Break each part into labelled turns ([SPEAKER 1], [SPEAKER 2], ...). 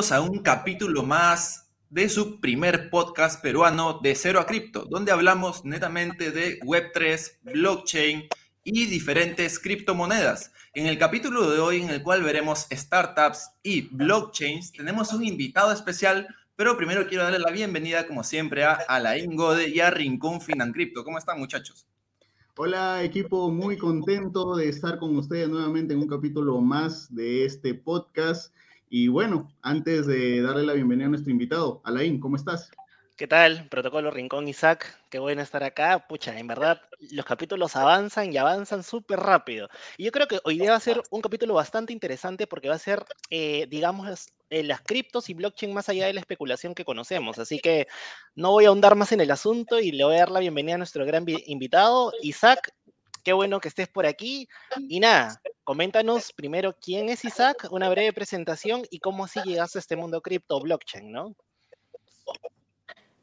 [SPEAKER 1] a un capítulo más de su primer podcast peruano de Cero a Cripto, donde hablamos netamente de Web3, blockchain y diferentes criptomonedas. En el capítulo de hoy, en el cual veremos startups y blockchains, tenemos un invitado especial, pero primero quiero darle la bienvenida, como siempre, a Alain Gode y a Rincón Financripto. ¿Cómo están, muchachos?
[SPEAKER 2] Hola equipo, muy contento de estar con ustedes nuevamente en un capítulo más de este podcast. Y bueno, antes de darle la bienvenida a nuestro invitado, Alain, ¿cómo estás?
[SPEAKER 3] ¿Qué tal? Protocolo Rincón Isaac, qué bueno estar acá. Pucha, en verdad los capítulos avanzan y avanzan súper rápido. Y yo creo que hoy día va a ser un capítulo bastante interesante porque va a ser, eh, digamos, eh, las criptos y blockchain más allá de la especulación que conocemos. Así que no voy a ahondar más en el asunto y le voy a dar la bienvenida a nuestro gran invitado, Isaac. Qué bueno que estés por aquí. Y nada, coméntanos primero quién es Isaac, una breve presentación y cómo así llegaste a este mundo cripto blockchain, ¿no?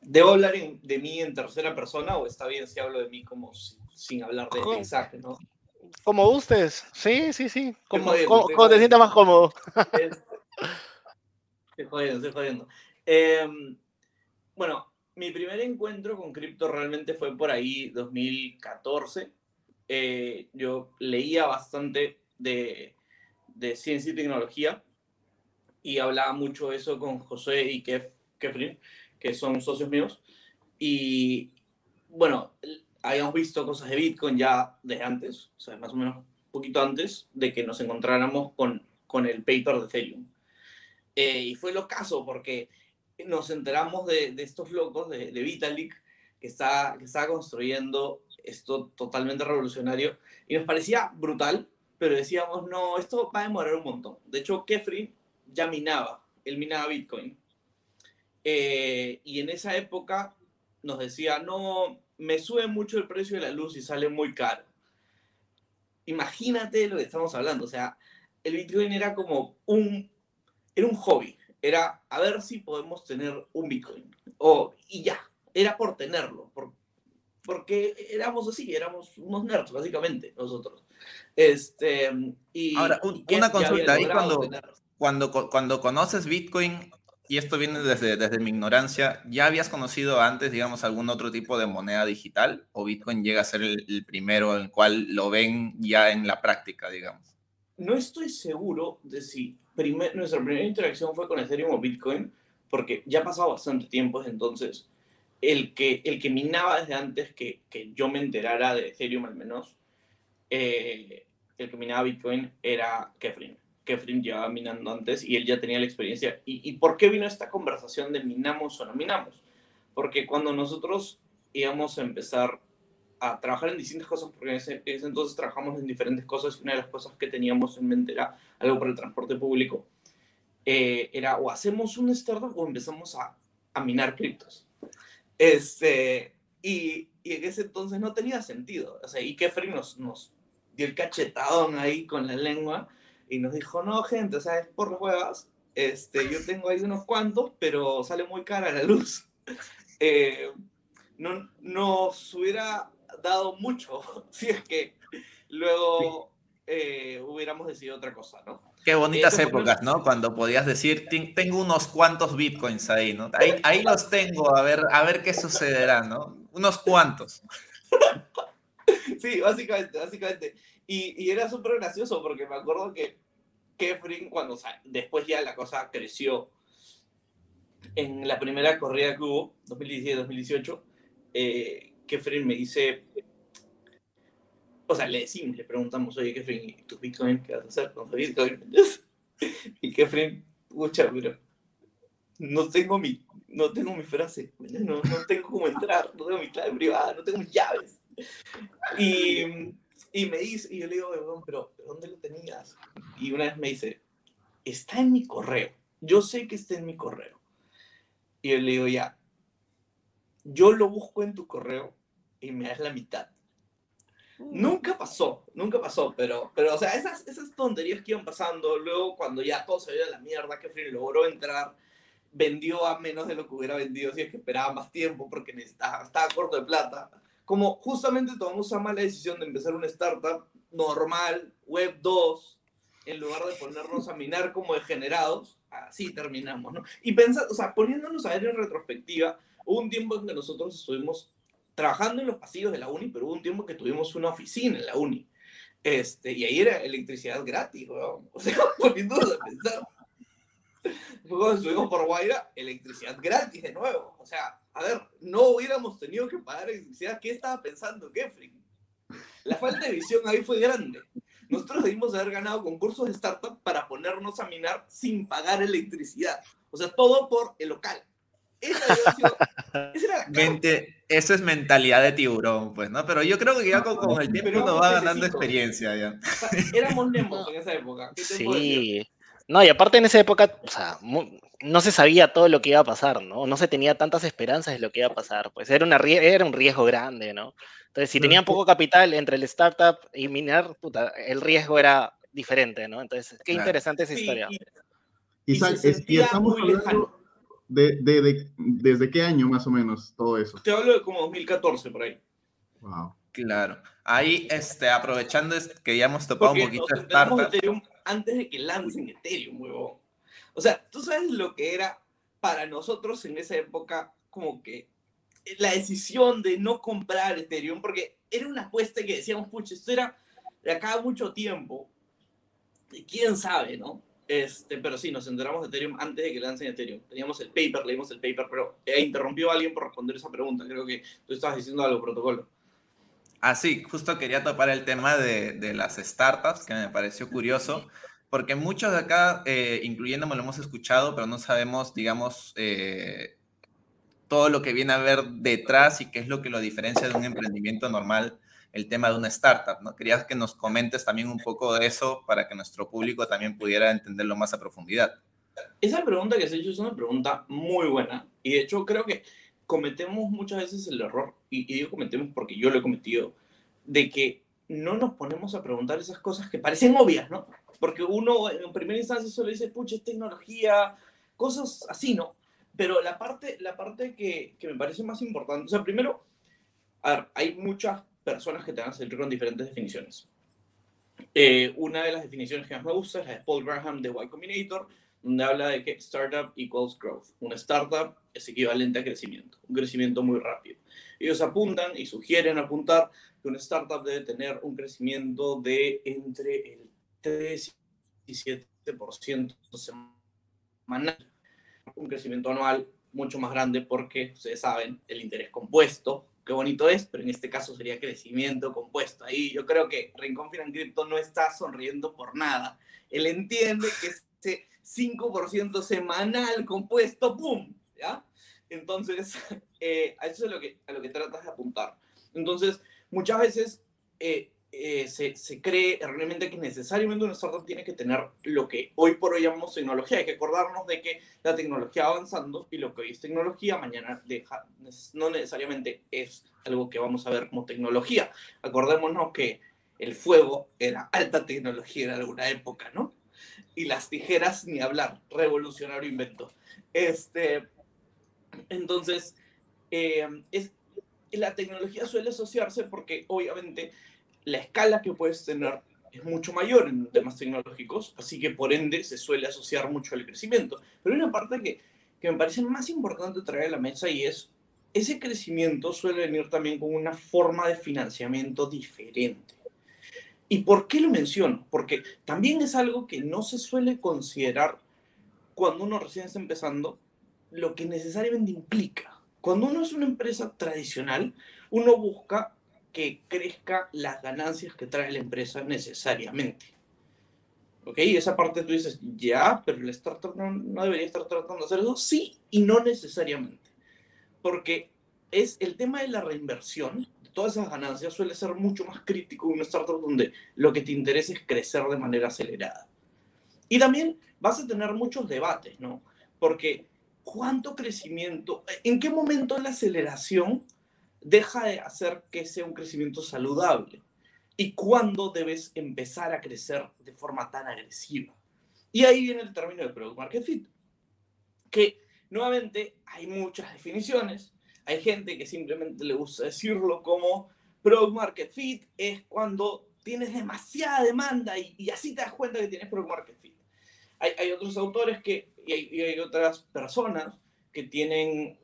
[SPEAKER 4] ¿Debo hablar de mí en tercera persona o está bien si hablo de mí como sin hablar de, Isaac, no?
[SPEAKER 3] Como gustes, sí, sí, sí. Como, como, te sientas más cómodo.
[SPEAKER 4] Estoy jodiendo, estoy jodiendo. Em, bueno, mi primer encuentro con cripto realmente fue por ahí 2014. Eh, yo leía bastante de, ciencia y tecnología y hablaba mucho eso con José y Kef, Kefrin, que son socios míos. Y bueno, habíamos visto cosas de Bitcoin ya desde antes, o sea, más o menos un poquito antes de que nos encontráramos con, con el paper de Ethereum. Eh, y fue lo caso porque nos enteramos de, de estos locos de, de Vitalik que está, que está construyendo esto totalmente revolucionario y nos parecía brutal pero decíamos, no, esto va a demorar un montón. De hecho, Kefri ya minaba, él minaba Bitcoin. Eh, y en esa época nos decía, no, me sube mucho el precio de la luz y sale muy caro. Imagínate lo que estamos hablando, o sea, el Bitcoin era como un, era un hobby, era a ver si podemos tener un Bitcoin. O, y ya, era por tenerlo, por, porque éramos así, éramos unos nerds, básicamente, nosotros. Este, y,
[SPEAKER 1] Ahora, una consulta, ahí cuando, cuando, cuando conoces Bitcoin, y esto viene desde, desde mi ignorancia, ¿ya habías conocido antes, digamos, algún otro tipo de moneda digital? ¿O Bitcoin llega a ser el, primero en el cual lo ven ya en la práctica, digamos?
[SPEAKER 4] No estoy seguro de si nuestra primera interacción fue con Ethereum o Bitcoin, porque ya ha pasado bastante tiempo entonces el que, el que minaba desde antes que, que yo me enterara de Ethereum al menos, eh, el que minaba Bitcoin era Kefrin. Kefrin llevaba minando antes y él ya tenía la experiencia. ¿Y, ¿Y, por qué vino esta conversación de minamos o no minamos? Porque cuando nosotros íbamos a empezar a trabajar en distintas cosas, porque en ese, entonces trabajamos en diferentes cosas y una de las cosas que teníamos en mente era algo para el transporte público, eh, era o hacemos un startup o empezamos a, a minar criptos. Este, y, y, en ese entonces no tenía sentido. O sea, y Kefri nos, nos dio el cachetadón ahí con la lengua y nos dijo, no, gente, o sea, es por huevas. Este, yo tengo ahí unos cuantos, pero sale muy cara la luz. Eh, no nos hubiera dado mucho si es que luego eh, hubiéramos decidido otra cosa, ¿no?
[SPEAKER 1] Qué bonitas épocas, ¿no? Cuando podías decir, tengo unos cuantos bitcoins ahí, ¿no? Ahí, ahí los tengo, a ver, a ver qué sucederá, ¿no? Unos cuantos.
[SPEAKER 4] Sí, básicamente, básicamente. Y, y era súper gracioso porque me acuerdo que Kefrin, cuando o sea, después ya la cosa creció, en la primera corrida que hubo, 2017-2018, eh, Kefrin me dice, o sea, le decimos, le preguntamos, oye, Kefrin, ¿tu Bitcoin qué vas a hacer con tu y Kefrin, escucha, pero no tengo mi, no tengo mi frase, no, no tengo cómo entrar, no tengo mi clave privada, no tengo mis llaves. Y, y me dice, y yo le digo, pero ¿dónde lo tenías? Y una vez me dice, está en mi correo, yo sé que está en mi correo. Y yo le digo, ya, yo lo busco en tu correo y me das la mitad. Nunca pasó, nunca pasó, pero, pero o sea, esas, esas tonterías que iban pasando, luego cuando ya todo se a la mierda, que Free logró entrar, vendió a menos de lo que hubiera vendido si es que esperaba más tiempo porque necesitaba, estaba corto de plata. Como justamente tomamos esa mala decisión de empezar una startup normal, web 2, en lugar de ponernos a minar como degenerados, así terminamos, ¿no? Y pensando, o sea, poniéndonos a ver en retrospectiva, hubo un tiempo en que nosotros estuvimos trabajando en los pasillos de la uni, pero hubo un tiempo que tuvimos una oficina en la uni. Este, y ahí era electricidad gratis, weón. O sea, poniéndonos a pensar. Fue cuando estuvimos por Guaira, electricidad gratis de nuevo. O sea, a ver, no hubiéramos tenido que pagar electricidad. ¿Qué estaba pensando Kefrin? La falta de visión ahí fue grande. Nosotros debimos haber ganado concursos de startup para ponernos a minar sin pagar electricidad. O sea, todo por el local. Esa, sido, esa era la
[SPEAKER 1] Mente, eso es mentalidad de tiburón, pues, ¿no? Pero yo creo que ya con, con el tiempo uno va ganando experiencia ya.
[SPEAKER 4] O sea, éramos nemos en esa época. ¿Qué te
[SPEAKER 3] sí. No, y aparte en esa época, o sea, no se sabía todo lo que iba a pasar, ¿no? No se tenía tantas esperanzas de lo que iba a pasar, pues era, una, era un riesgo grande, ¿no? Entonces, si tenían poco capital entre el startup y minar, puta, el riesgo era diferente, ¿no? Entonces, qué interesante esa historia.
[SPEAKER 2] Y, y, y, estamos hablando de, de, de, desde qué año más o menos todo eso.
[SPEAKER 4] Te hablo de como 2014 por ahí.
[SPEAKER 2] Wow.
[SPEAKER 1] Claro. Ahí, este, aprovechando que ya hemos topado un poquito de startup.
[SPEAKER 4] Ethereum antes de que lancen Ethereum, huevón. O sea, tú sabes lo que era para nosotros en esa época como que la decisión de no comprar Ethereum, porque era una apuesta que decíamos, pucha, esto era de acá mucho tiempo. Y quién sabe, ¿no? Este, pero sí, nos enteramos de Ethereum antes de que lancen Ethereum. Teníamos el paper, leímos el paper, pero eh, interrumpió a alguien por responder esa pregunta. Creo que tú estabas diciendo algo, protocolo.
[SPEAKER 1] Ah, sí, justo quería topar el tema de, de las startups, que me pareció curioso, porque muchos de acá, eh, incluyéndome, lo hemos escuchado, pero no sabemos, digamos, eh, todo lo que viene a ver detrás y qué es lo que lo diferencia de un emprendimiento normal, el tema de una startup, ¿no? Quería que nos comentes también un poco de eso para que nuestro público también pudiera entenderlo más a profundidad.
[SPEAKER 4] Esa pregunta que has hecho es una pregunta muy buena y de hecho creo que cometemos muchas veces el error, y, y digo cometemos porque yo lo he cometido, de que no nos ponemos a preguntar esas cosas que parecen obvias, ¿no? Porque uno en primera instancia solo dice, pucha, es tecnología, cosas así, ¿no? Pero la parte, la parte que, que, me parece más importante, o sea, primero, a ver, hay muchas personas que te van a con diferentes definiciones. Eh, una de las definiciones que más me gusta es la de Paul Graham de Y Combinator, donde habla de que startup equals growth. Una startup es equivalente a crecimiento, un crecimiento muy rápido. Ellos apuntan y sugieren apuntar que una startup debe tener un crecimiento de entre el 3 y 7% semanal un crecimiento anual mucho más grande porque, ustedes saben, el interés compuesto, qué bonito es, pero en este caso sería crecimiento compuesto. Ahí yo creo que Rincón Finan no está sonriendo por nada. Él entiende que ese 5% semanal compuesto, ¡pum! ¿Ya? Entonces, eh, a eso es lo que, a lo que tratas de apuntar. Entonces, muchas veces eh, eh, se, se, cree realmente que necesariamente una startup tiene que tener lo que hoy por hoy llamamos tecnología. Hay que acordarnos de que la tecnología va avanzando y lo que hoy es tecnología, mañana deja, no necesariamente es algo que vamos a ver como tecnología. Acordémonos que el fuego era alta tecnología en alguna época, ¿no? Y las tijeras, ni hablar, revolucionario invento. Este, entonces, eh, es, la tecnología suele asociarse porque obviamente la escala que puedes tener es mucho mayor en temas tecnológicos, así que por ende se suele asociar mucho al crecimiento. Pero hay una parte que, que me parece más importante traer a la mesa y es, ese crecimiento suele venir también con una forma de financiamiento diferente. ¿Y por qué lo menciono? Porque también es algo que no se suele considerar cuando uno recién está empezando, lo que necesariamente implica. Cuando uno es una empresa tradicional, uno busca que crezca las ganancias que trae la empresa necesariamente. ¿Ok? Esa parte tú dices, ya, pero el startup no, no debería estar tratando de hacer eso. Sí y no necesariamente. Porque es el tema de la reinversión, todas esas ganancias suele ser mucho más crítico en una startup donde lo que te interesa es crecer de manera acelerada. Y también vas a tener muchos debates, ¿no? Porque ¿cuánto crecimiento? ¿En qué momento la aceleración deja de hacer que sea un crecimiento saludable. ¿Y cuándo debes empezar a crecer de forma tan agresiva? Y ahí viene el término de Product Market Fit, que nuevamente hay muchas definiciones. Hay gente que simplemente le gusta decirlo como Product Market Fit es cuando tienes demasiada demanda y, y así te das cuenta que tienes Product Market Fit. Hay, hay, otros autores que y, hay, otras personas que tienen,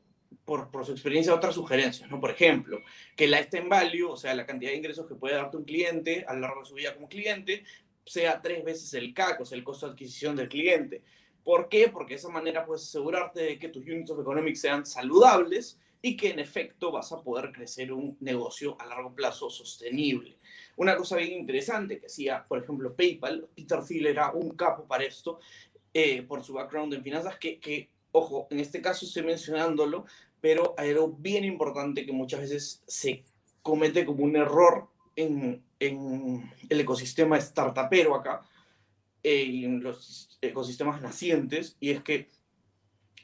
[SPEAKER 4] por, su experiencia, otras sugerencias, ¿no? Por ejemplo, que la en value, o sea, la cantidad de ingresos que puede darte un cliente a lo largo de su vida como cliente, sea tres veces el CAC, o sea, el costo de adquisición del cliente. ¿Por qué? Porque de esa manera puedes asegurarte de que tus units of economics sean saludables y que en efecto vas a poder crecer un negocio a largo plazo sostenible. Una cosa bien interesante que hacía, por ejemplo, PayPal, Peter Thiel era un capo para esto, eh, por su background en finanzas, que, que, ojo, en este caso estoy mencionándolo, pero algo bien importante que muchas veces se comete como un error en, en el ecosistema startupero acá, en los ecosistemas nacientes, y es que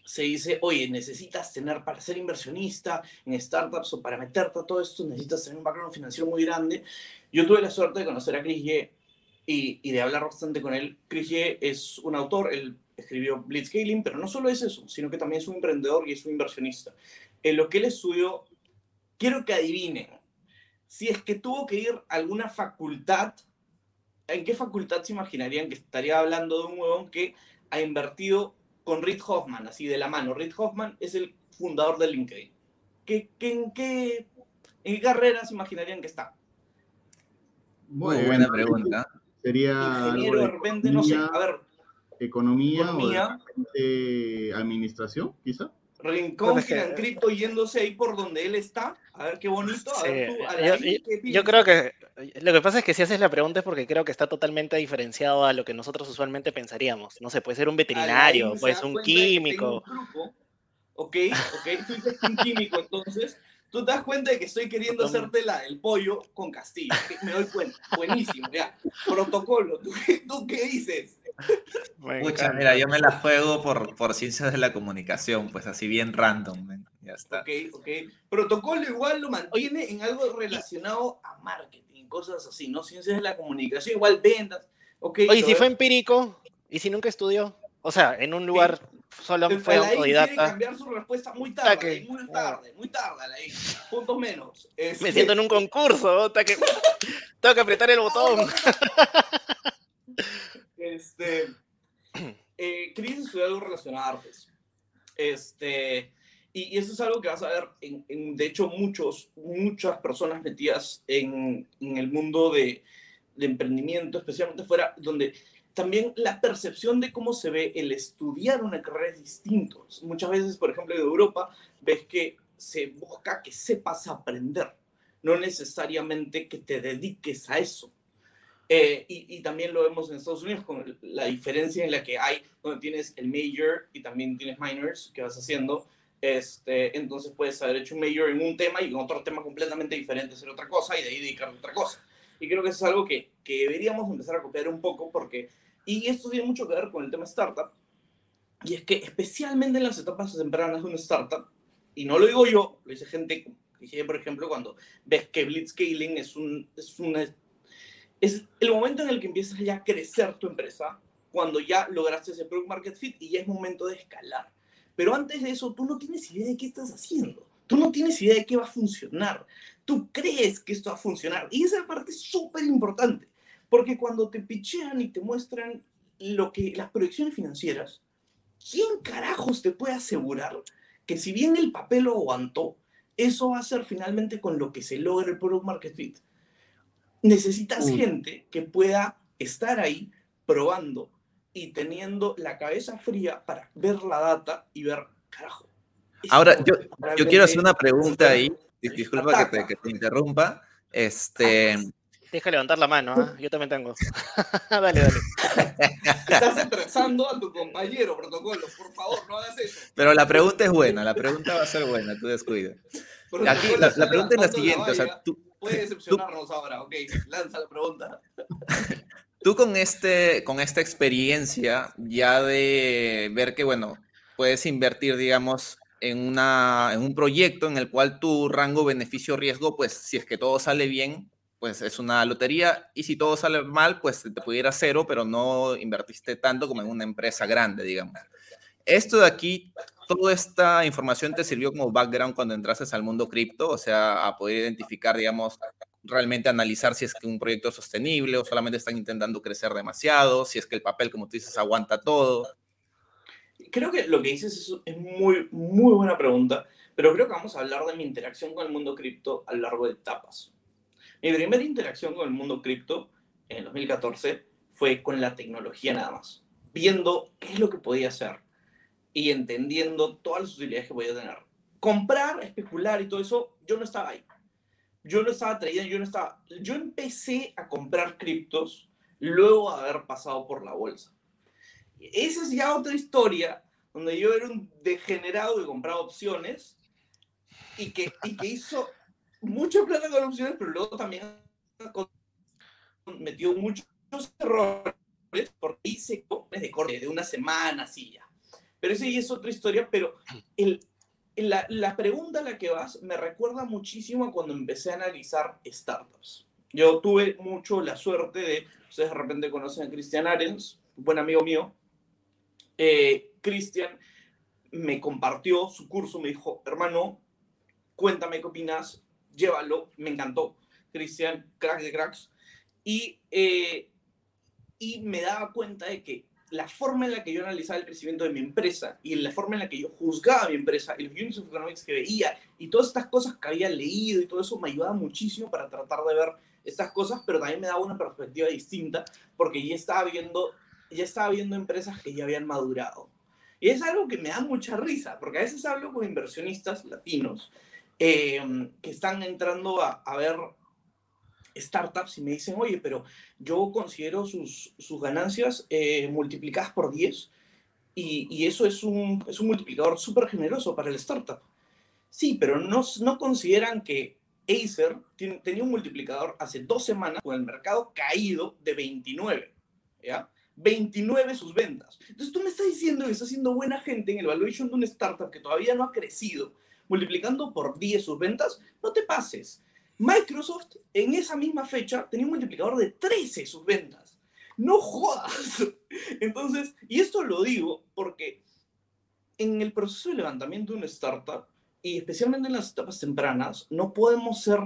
[SPEAKER 4] se dice, oye, necesitas tener, para ser inversionista en startups o para meterte a todo esto, necesitas tener un background financiero muy grande. Yo tuve la suerte de conocer a Chris Ye y, y de hablar bastante con él. Chris Ye es un autor, él escribió Blitzscaling, pero no solo es eso, sino que también es un emprendedor y es un inversionista. En lo que él estudió, quiero que adivinen, si es que tuvo que ir a alguna facultad, ¿en qué facultad se imaginarían que estaría hablando de un huevón que ha invertido con Reid Hoffman, así de la mano. Reid Hoffman es el fundador de LinkedIn. ¿Qué, en, qué, ¿En qué carrera se imaginarían que está?
[SPEAKER 1] Muy buena pregunta.
[SPEAKER 2] Sería.
[SPEAKER 4] Ingeniero, de repente, no sé. A ver.
[SPEAKER 2] Economía, economía o administración, quizá.
[SPEAKER 4] Rincón Finan Cripto yéndose ahí por donde él está. A ver qué bonito. A ver
[SPEAKER 3] tú, yo, creo que lo que pasa es que si haces la pregunta es porque creo que está totalmente diferenciado a lo que nosotros usualmente pensaríamos. No sé, puede ser un veterinario, puede ser un químico.
[SPEAKER 4] Ok, ok, tú dices un químico, entonces tú te das cuenta de que estoy queriendo hacerte la, el pollo con Castillo. Me doy cuenta. Buenísimo, ya. Protocolo, ¿tú, tú qué dices?
[SPEAKER 1] Mucha, mira, yo me la juego por, por ciencias de la comunicación, pues así bien random. Ya está.
[SPEAKER 4] Ok, ok. Protocolo igual lo mantiene en algo relacionado a marketing, cosas así, ¿no? Ciencias de la comunicación, igual ventas. Okay,
[SPEAKER 3] Oye, si fue empírico y si nunca estudió, o sea, en un lugar solo fue autodidata.
[SPEAKER 4] Quiere cambiar su respuesta muy tarde, muy tarde, muy tarde, ahí. puntos menos.
[SPEAKER 3] Este... Me siento en un concurso, que... tengo que apretar el botón.
[SPEAKER 4] Este, eh, Chris estudió algo relacionado a artes. Este, y, eso es algo que vas a ver, en, de hecho, muchos, muchas personas metidas en, en el mundo de, de, emprendimiento, especialmente fuera, donde también la percepción de cómo se ve el estudiar una carrera es distinto. Muchas veces, por ejemplo, en Europa, ves que se busca que sepas aprender, no necesariamente que te dediques a eso. Eh, y, también lo vemos en Estados Unidos con la diferencia en la que hay, donde tienes el major y también tienes minors que vas haciendo. Este, entonces puedes haber hecho un major en un tema y en otro tema completamente diferente hacer otra cosa y de ahí dedicar a otra cosa. Y creo que eso es algo que, que deberíamos empezar a copiar un poco porque, y esto tiene mucho que ver con el tema startup, y es que especialmente en las etapas tempranas de una startup, y no lo digo yo, lo dice gente, dije por ejemplo, cuando ves que Blitzscaling es, un, es una es el momento en el que empiezas ya a crecer tu empresa, cuando ya lograste ese product market fit y ya es momento de escalar. Pero antes de eso, tú no tienes idea de qué estás haciendo. Tú no tienes idea de qué va a funcionar. Tú crees que esto va a funcionar. Y esa parte es súper importante. Porque cuando te pichean y te muestran lo que, las proyecciones financieras, ¿quién carajos te puede asegurar que si bien el papel lo aguantó, eso va a ser finalmente con lo que se logra el product market fit? Necesitas gente que pueda estar ahí probando y teniendo la cabeza fría para ver la data y ver, carajo.
[SPEAKER 1] Ahora, yo, yo quiero hacer una pregunta ahí. Disculpa que te, interrumpa. Este.
[SPEAKER 3] Deja levantar la mano, ¿ah? yo también tengo. dale, dale.
[SPEAKER 4] Estás estresando a tu compañero, protocolo. Por favor, no hagas eso.
[SPEAKER 1] Pero la pregunta es buena, la pregunta va a ser buena, tú descuida. Aquí, la, la, pregunta es la siguiente: o sea, tú,
[SPEAKER 4] Puede decepcionarnos ahora, ok, lanza la pregunta.
[SPEAKER 1] Tú con, este, con esta experiencia ya de ver que, bueno, puedes invertir, digamos, en, una, en un proyecto en el cual tu rango beneficio-riesgo, pues si es que todo sale bien, pues es una lotería y si todo sale mal, pues te pudiera cero, pero no invertiste tanto como en una empresa grande, digamos. Esto de aquí toda esta información te sirvió como background cuando entraste al mundo cripto, o sea, a poder identificar, digamos, realmente analizar si es que un proyecto es sostenible o solamente están intentando crecer demasiado, si es que el papel, como tú dices, aguanta todo.
[SPEAKER 4] creo que lo que dices es, es muy, muy buena pregunta, pero creo que vamos a hablar de mi interacción con el mundo cripto a lo largo de etapas. Mi primera interacción con el mundo cripto en el 2014 fue con la tecnología nada más, viendo qué es lo que podía hacer y entendiendo todas las utilidades que podía tener. Comprar, especular y todo eso, yo no estaba ahí. Yo no estaba trayendo, yo no estaba... Yo empecé a comprar criptos luego de haber pasado por la bolsa. Esa es ya otra historia donde yo era un degenerado que compraba opciones y que, y que hizo mucha plata con opciones, pero luego también metió muchos errores porque hice de corte de una semana, así ya. Pero esa es otra historia, pero el, la, la, pregunta a la que vas me recuerda muchísimo a cuando empecé a analizar startups. Yo tuve mucho la suerte de, ustedes de repente conocen a Christian Arens, buen amigo mío. Eh, Christian me compartió su curso, me dijo, hermano, cuéntame qué opinas, llévalo, me encantó. Cristian, crack de cracks. Y, eh, y me daba cuenta de que la forma en la que yo analizaba el crecimiento de mi empresa y la forma en la que yo juzgaba mi empresa y los of economics que veía y todas estas cosas que había leído y todo eso me ayudaba muchísimo para tratar de ver estas cosas, pero también me daba una perspectiva distinta porque ya estaba viendo, ya estaba viendo empresas que ya habían madurado. Y es algo que me da mucha risa, porque a veces hablo con inversionistas latinos eh, que están entrando a, a, ver startups y me dicen, oye, pero yo considero sus, sus ganancias eh, multiplicadas por 10 y, y, eso es un, es un multiplicador súper generoso para el startup. Sí, pero no, no consideran que Acer tiene, tenía un multiplicador hace dos semanas con el mercado caído de 29, ¿ya? 29 sus ventas. Entonces tú me estás diciendo que está haciendo buena gente en el valuation de una startup que todavía no ha crecido, multiplicando por 10 sus ventas, no te pases. Microsoft en esa misma fecha tenía un multiplicador de 13 sus ventas. No jodas. Entonces, y esto lo digo porque en el proceso de levantamiento de una startup, y especialmente en las etapas tempranas, no podemos ser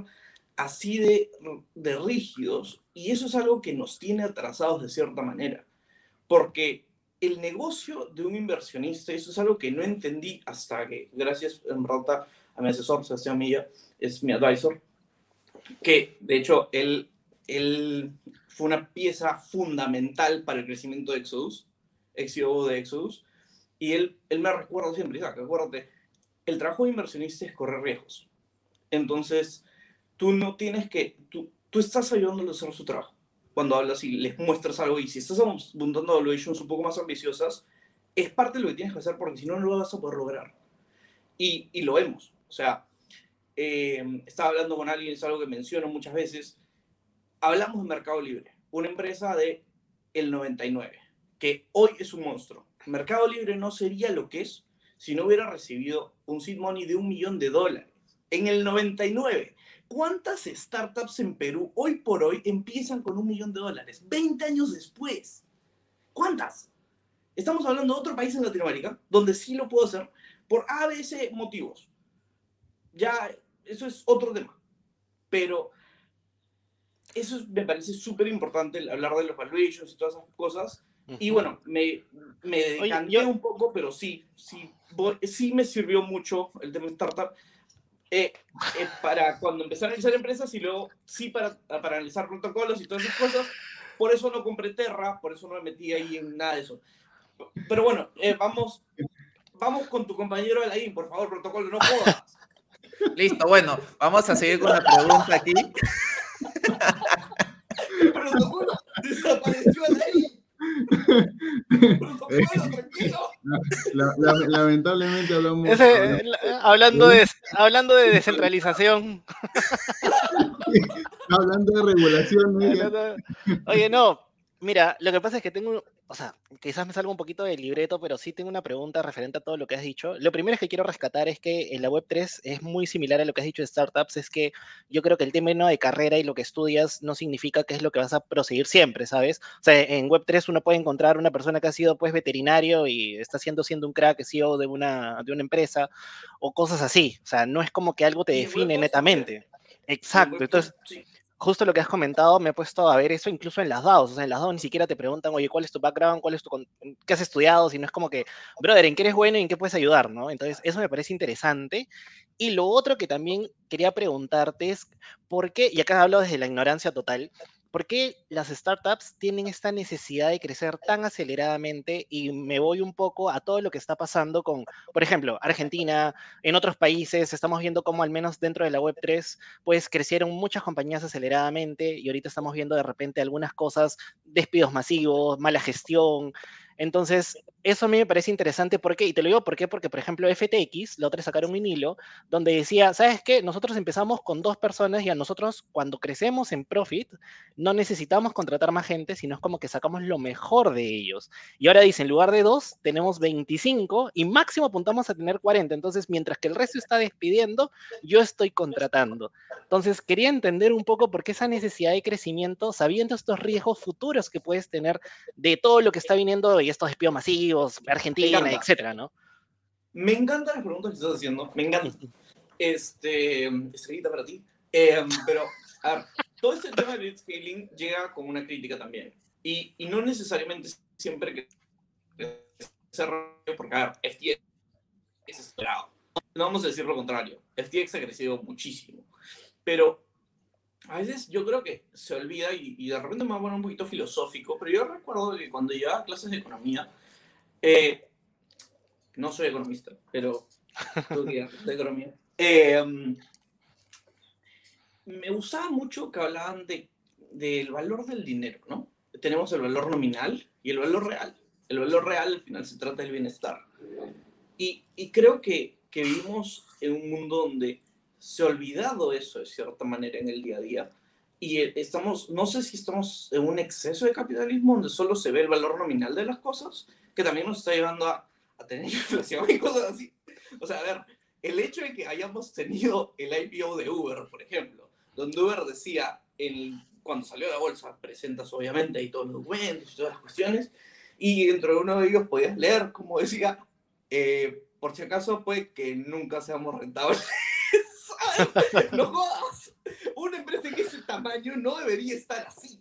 [SPEAKER 4] así de, de rígidos, y eso es algo que nos tiene atrasados de cierta manera. Porque el negocio de un inversionista, eso es algo que no entendí hasta que, gracias en verdad a mi asesor, Sebastián Milla, es mi advisor, que de hecho él, él fue una pieza fundamental para el crecimiento de Exodus, ex-CEO de Exodus, y él, él me recuerda siempre, acuérdate, el trabajo de inversionista es correr riesgos. Entonces, tú no tienes que, tú, tú estás ayudándole a hacer su trabajo cuando hablas y les muestras algo y si estás apuntando valuations un poco más ambiciosas, es parte de lo que tienes que hacer porque si no, no lo vas a poder lograr. Y, y lo vemos. O sea, eh, estaba hablando con alguien, es algo que menciono muchas veces. Hablamos de Mercado Libre, una empresa de el 99, que hoy es un monstruo. Mercado Libre no sería lo que es si no hubiera recibido un seed money de un millón de dólares. En el 99, ¿Cuántas startups en Perú hoy por hoy empiezan con un millón de dólares? 20 años después. ¿Cuántas? Estamos hablando de otro país en Latinoamérica donde sí lo puedo hacer por ABC motivos. Ya, eso es otro tema. Pero eso me parece súper importante hablar de los valuations y todas esas cosas. Y bueno, me, me decanté un poco, pero sí, sí, sí me sirvió mucho el tema de startup eh, eh, para cuando empecé a analizar empresas y luego sí para, para analizar protocolos y todas esas cosas. Por eso no compré Terra, por eso no me metí ahí en nada de eso. Pero bueno, eh, vamos, vamos con tu compañero Alain, por favor, protocolo, no jodas.
[SPEAKER 1] Listo, bueno, vamos a seguir con la pregunta aquí.
[SPEAKER 4] El protocolo desapareció Alain.
[SPEAKER 2] Lamentablemente hablamos,
[SPEAKER 3] Ese, hablando, de, hablando de descentralización.
[SPEAKER 2] hablando de regulación.
[SPEAKER 3] Oye, no, mira, lo que pasa es que tengo, o sea, quizás me salga un poquito del libreto, pero sí tengo una pregunta referente a todo lo que has dicho. Lo primero que quiero rescatar es que en la Web3 es muy similar a lo que has dicho de startups, es que yo creo que el término de carrera y lo que estudias no significa que es lo que vas a proseguir siempre, ¿sabes? O sea, en Web3 uno puede encontrar una persona que ha sido pues veterinario y está siendo siendo un crack CEO de una, de una empresa o cosas así. O sea, no es como que algo te define netamente. Exacto. Entonces, justo lo que has comentado, me he puesto a ver eso incluso en las DAOs. O sea, en las DAOs ni siquiera te preguntan, oye, ¿cuál es tu background? ¿Cuál es tu ¿Qué has estudiado? Sino es como que, brother, ¿en qué eres bueno y en qué puedes ayudar? ¿no? Entonces, eso me parece interesante. Y lo otro que también quería preguntarte es, ¿por qué? Y acá hablo desde la ignorancia total. ¿Por qué las startups tienen esta necesidad de crecer tan aceleradamente? Y me voy un poco a todo lo que está pasando con, por ejemplo, Argentina, en otros países, estamos viendo cómo al menos dentro de la Web3, pues crecieron muchas compañías aceleradamente y ahorita estamos viendo de repente algunas cosas, despidos masivos, mala gestión, entonces, eso a mí me parece interesante. ¿Por qué? Y te lo digo ¿por qué? porque, por ejemplo, FTX, la otra sacaron un hilo donde decía, ¿sabes qué? Nosotros empezamos con dos personas y a nosotros cuando crecemos en Profit no necesitamos contratar más gente, sino es como que sacamos lo mejor de ellos. Y ahora dice, en lugar de dos, tenemos 25 y máximo apuntamos a tener 40. Entonces, mientras que el resto está despidiendo, yo estoy contratando. Entonces, quería entender un poco por qué esa necesidad de crecimiento, sabiendo estos riesgos futuros que puedes tener de todo lo que está viniendo y estos despidos masivos, Argentina, etcétera, ¿no?
[SPEAKER 4] Me encantan las preguntas que estás haciendo, me encanta. Este, estrellita para ti. Em, pero, a ver, todo este tema de scaling llega con una crítica también. Y, y no necesariamente siempre que se porque, a ver, FTX es esperado. No vamos a decir lo contrario. FTX ha crecido muchísimo. Pero a veces yo creo que se olvida y, de repente me va a poner un poquito filosófico, pero yo recuerdo que cuando llevaba clases de economía, eh, no soy economista, pero de economía, eh, me gustaba mucho que hablaban de, del valor del dinero, ¿no? Tenemos el valor nominal y el valor real. El valor real al final se trata del bienestar. Y, y creo que, que vivimos en un mundo donde se ha olvidado eso de cierta manera en el día a día. Y eh, estamos, no sé si estamos en un exceso de capitalismo donde solo se ve el valor nominal de las cosas, que también nos está llevando a, a tener inflación y cosas así. O sea, a ver, el hecho de que hayamos tenido el IPO de Uber, por ejemplo, donde Uber decía, el, cuando salió la bolsa, presentas obviamente ahí todos los documentos y todas las cuestiones, y dentro de uno de ellos podías leer, como decía, eh, por si acaso puede que nunca seamos rentables. no jodas. Una empresa que ese tamaño no debería estar así.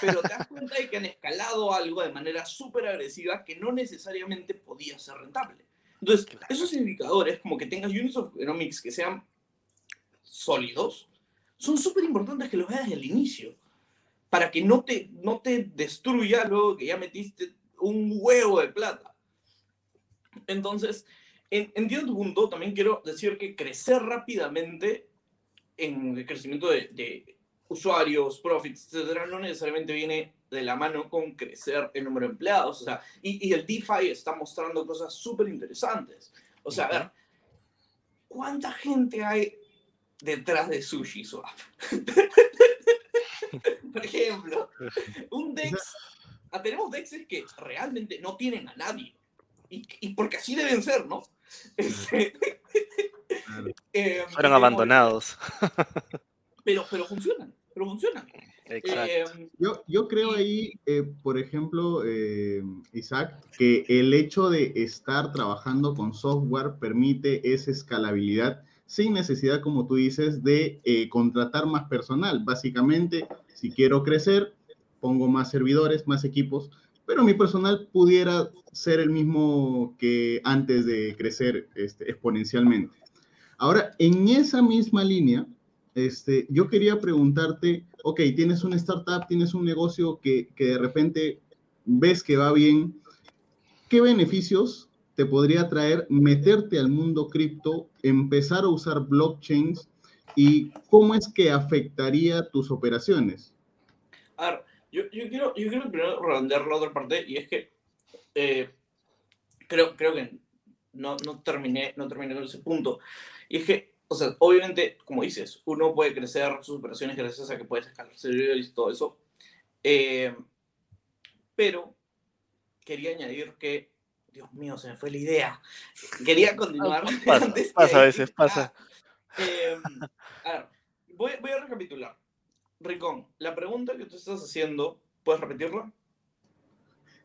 [SPEAKER 4] Pero te das cuenta de que han escalado algo de manera súper agresiva que no necesariamente podía ser rentable. Entonces, esos indicadores, como que tengas units of economics que sean sólidos, son súper importantes que los veas desde el inicio. Para que no te, no te destruya luego que ya metiste un huevo de plata. Entonces, entiendo tu punto, también quiero decir que crecer rápidamente en el crecimiento de, usuarios, profits, etcétera, no necesariamente viene de la mano con crecer el número de empleados. O sea, y, el DeFi está mostrando cosas súper interesantes. O sea, a ver, ¿cuánta gente hay detrás de Sushi Swap? Por ejemplo, un DEX, ah, tenemos DEXs que realmente no tienen a nadie. Y, y porque así deben ser, ¿no? Este,
[SPEAKER 3] eh, Fueron abandonados.
[SPEAKER 4] Pero, pero funcionan, pero funcionan.
[SPEAKER 2] Eh, yo, yo, creo ahí, eh, por ejemplo, Isaac, que el hecho de estar trabajando con software permite esa escalabilidad sin necesidad, como tú dices, de contratar más personal. Básicamente, si quiero crecer, pongo más servidores, más equipos, pero mi personal pudiera ser el mismo que antes de crecer este, exponencialmente. Ahora, en esa misma línea, este, yo quería preguntarte, ok, tienes una startup, tienes un negocio que, que de repente ves que va bien, ¿qué beneficios te podría traer meterte al mundo cripto, empezar a usar blockchains y cómo es que afectaría tus operaciones?
[SPEAKER 4] A yo, yo, quiero, yo quiero primero redondear la otra parte y es que eh, creo, creo que no, no, terminé, no terminé con ese punto. Y es que, o sea, obviamente, como dices, uno puede crecer sus operaciones gracias a que puedes escalar servidores y todo eso. Eh, pero quería añadir que, Dios mío, se me fue la idea. Quería continuar.
[SPEAKER 3] Pasa, pasa a veces, pasa.
[SPEAKER 4] Eh, a ver, voy, voy a recapitular. Ricón, la pregunta que tú estás haciendo, ¿puedes repetirla?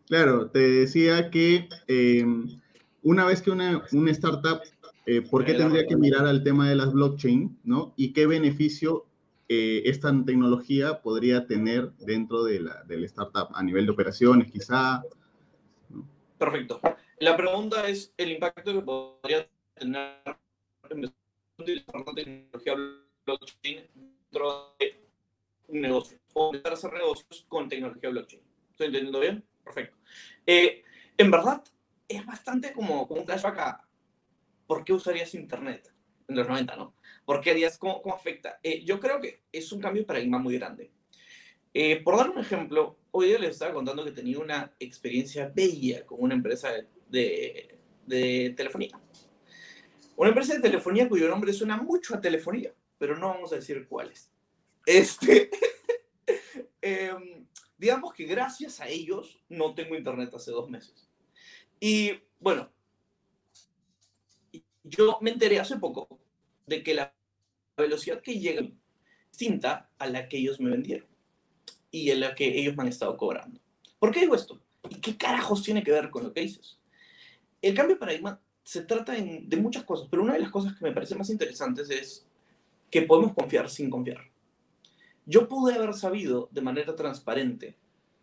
[SPEAKER 2] Claro, te decía que em, una vez que una, una startup, eh, ¿por qué tendría que mirar al tema de las blockchain, ¿no? Y qué beneficio eh, esta tecnología podría tener dentro de la, del startup a nivel de operaciones, quizá.
[SPEAKER 4] Perfecto. La pregunta es el impacto que podría tener la tecnología blockchain dentro de un negocio o empezar a hacer negocios con tecnología blockchain. ¿Estoy entendiendo bien? Perfecto. Eh, en verdad, es bastante como, como un flashback por qué usarías Internet en los 90, ¿no? ¿Por qué harías? ¿Cómo, cómo afecta? Eh, yo creo que es un cambio de paradigma muy grande. Eh, por dar un ejemplo, hoy día les estaba contando que tenía una experiencia bella con una empresa de, de, telefonía. Una empresa de telefonía cuyo nombre suena mucho a telefonía, pero no vamos a decir cuál es. Este, em, digamos que gracias a ellos no tengo internet hace dos meses. Y bueno, yo me enteré hace poco de que la velocidad que llega es distinta a la que ellos me vendieron y a la que ellos me han estado cobrando. ¿Por qué digo esto? ¿Y qué carajos tiene que ver con lo que dices? El cambio de paradigma se trata de muchas cosas, pero una de las cosas que me parece más interesantes es que podemos confiar sin confiar. Yo pude haber sabido de manera transparente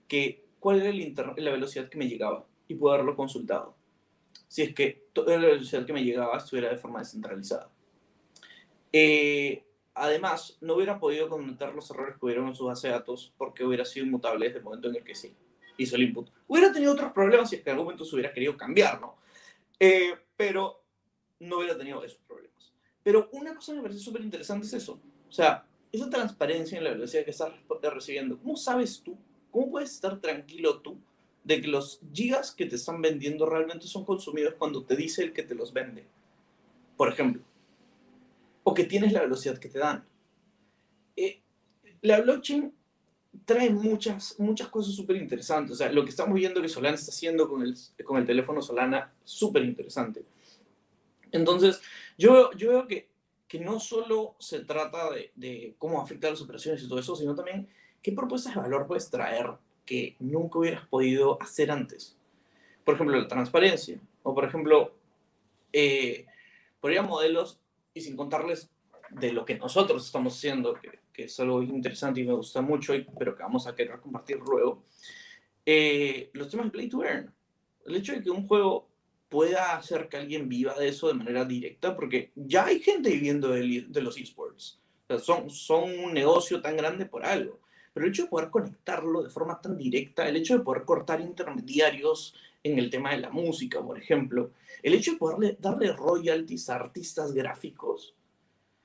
[SPEAKER 4] que cuál era la velocidad que me llegaba y pude haberlo consultado si es que toda la velocidad que me llegaba estuviera de forma descentralizada. Eh, además, no hubiera podido comentar los errores que hubieron en su base de datos porque hubiera sido inmutable desde el momento en el que sí hizo el input. Hubiera tenido otros problemas si es que en algún momento se hubiera querido cambiar, ¿no? Eh, pero no hubiera tenido esos problemas. Pero una cosa que me parece súper interesante es eso. O sea, esa transparencia en la velocidad que estás recibiendo. ¿Cómo sabes tú? ¿Cómo puedes estar tranquilo tú de que los gigas que te están vendiendo realmente son consumidos cuando te dice el que te los vende, por ejemplo, o que tienes la velocidad que te dan. Eh, la blockchain trae muchas, muchas cosas súper interesantes. O sea, lo que estamos viendo que Solana está haciendo con el, con el teléfono Solana, súper interesante. Entonces, yo, yo veo que, que no solo se trata de, de cómo afectar las operaciones y todo eso, sino también qué propuestas de valor puedes traer que nunca hubieras podido hacer antes. Por ejemplo, la transparencia. O por ejemplo, eh, modelos y sin contarles de lo que nosotros estamos haciendo, que, que, es algo interesante y me gusta mucho, pero que vamos a querer compartir luego. Eh, los temas de Play to Earn. El hecho de que un juego pueda hacer que alguien viva de eso de manera directa, porque ya hay gente viviendo de, de los esports. O sea, son, son un negocio tan grande por algo. Pero el hecho de poder conectarlo de forma tan directa, el hecho de poder cortar intermediarios en el tema de la música, por ejemplo, el hecho de poder darle royalties a artistas gráficos,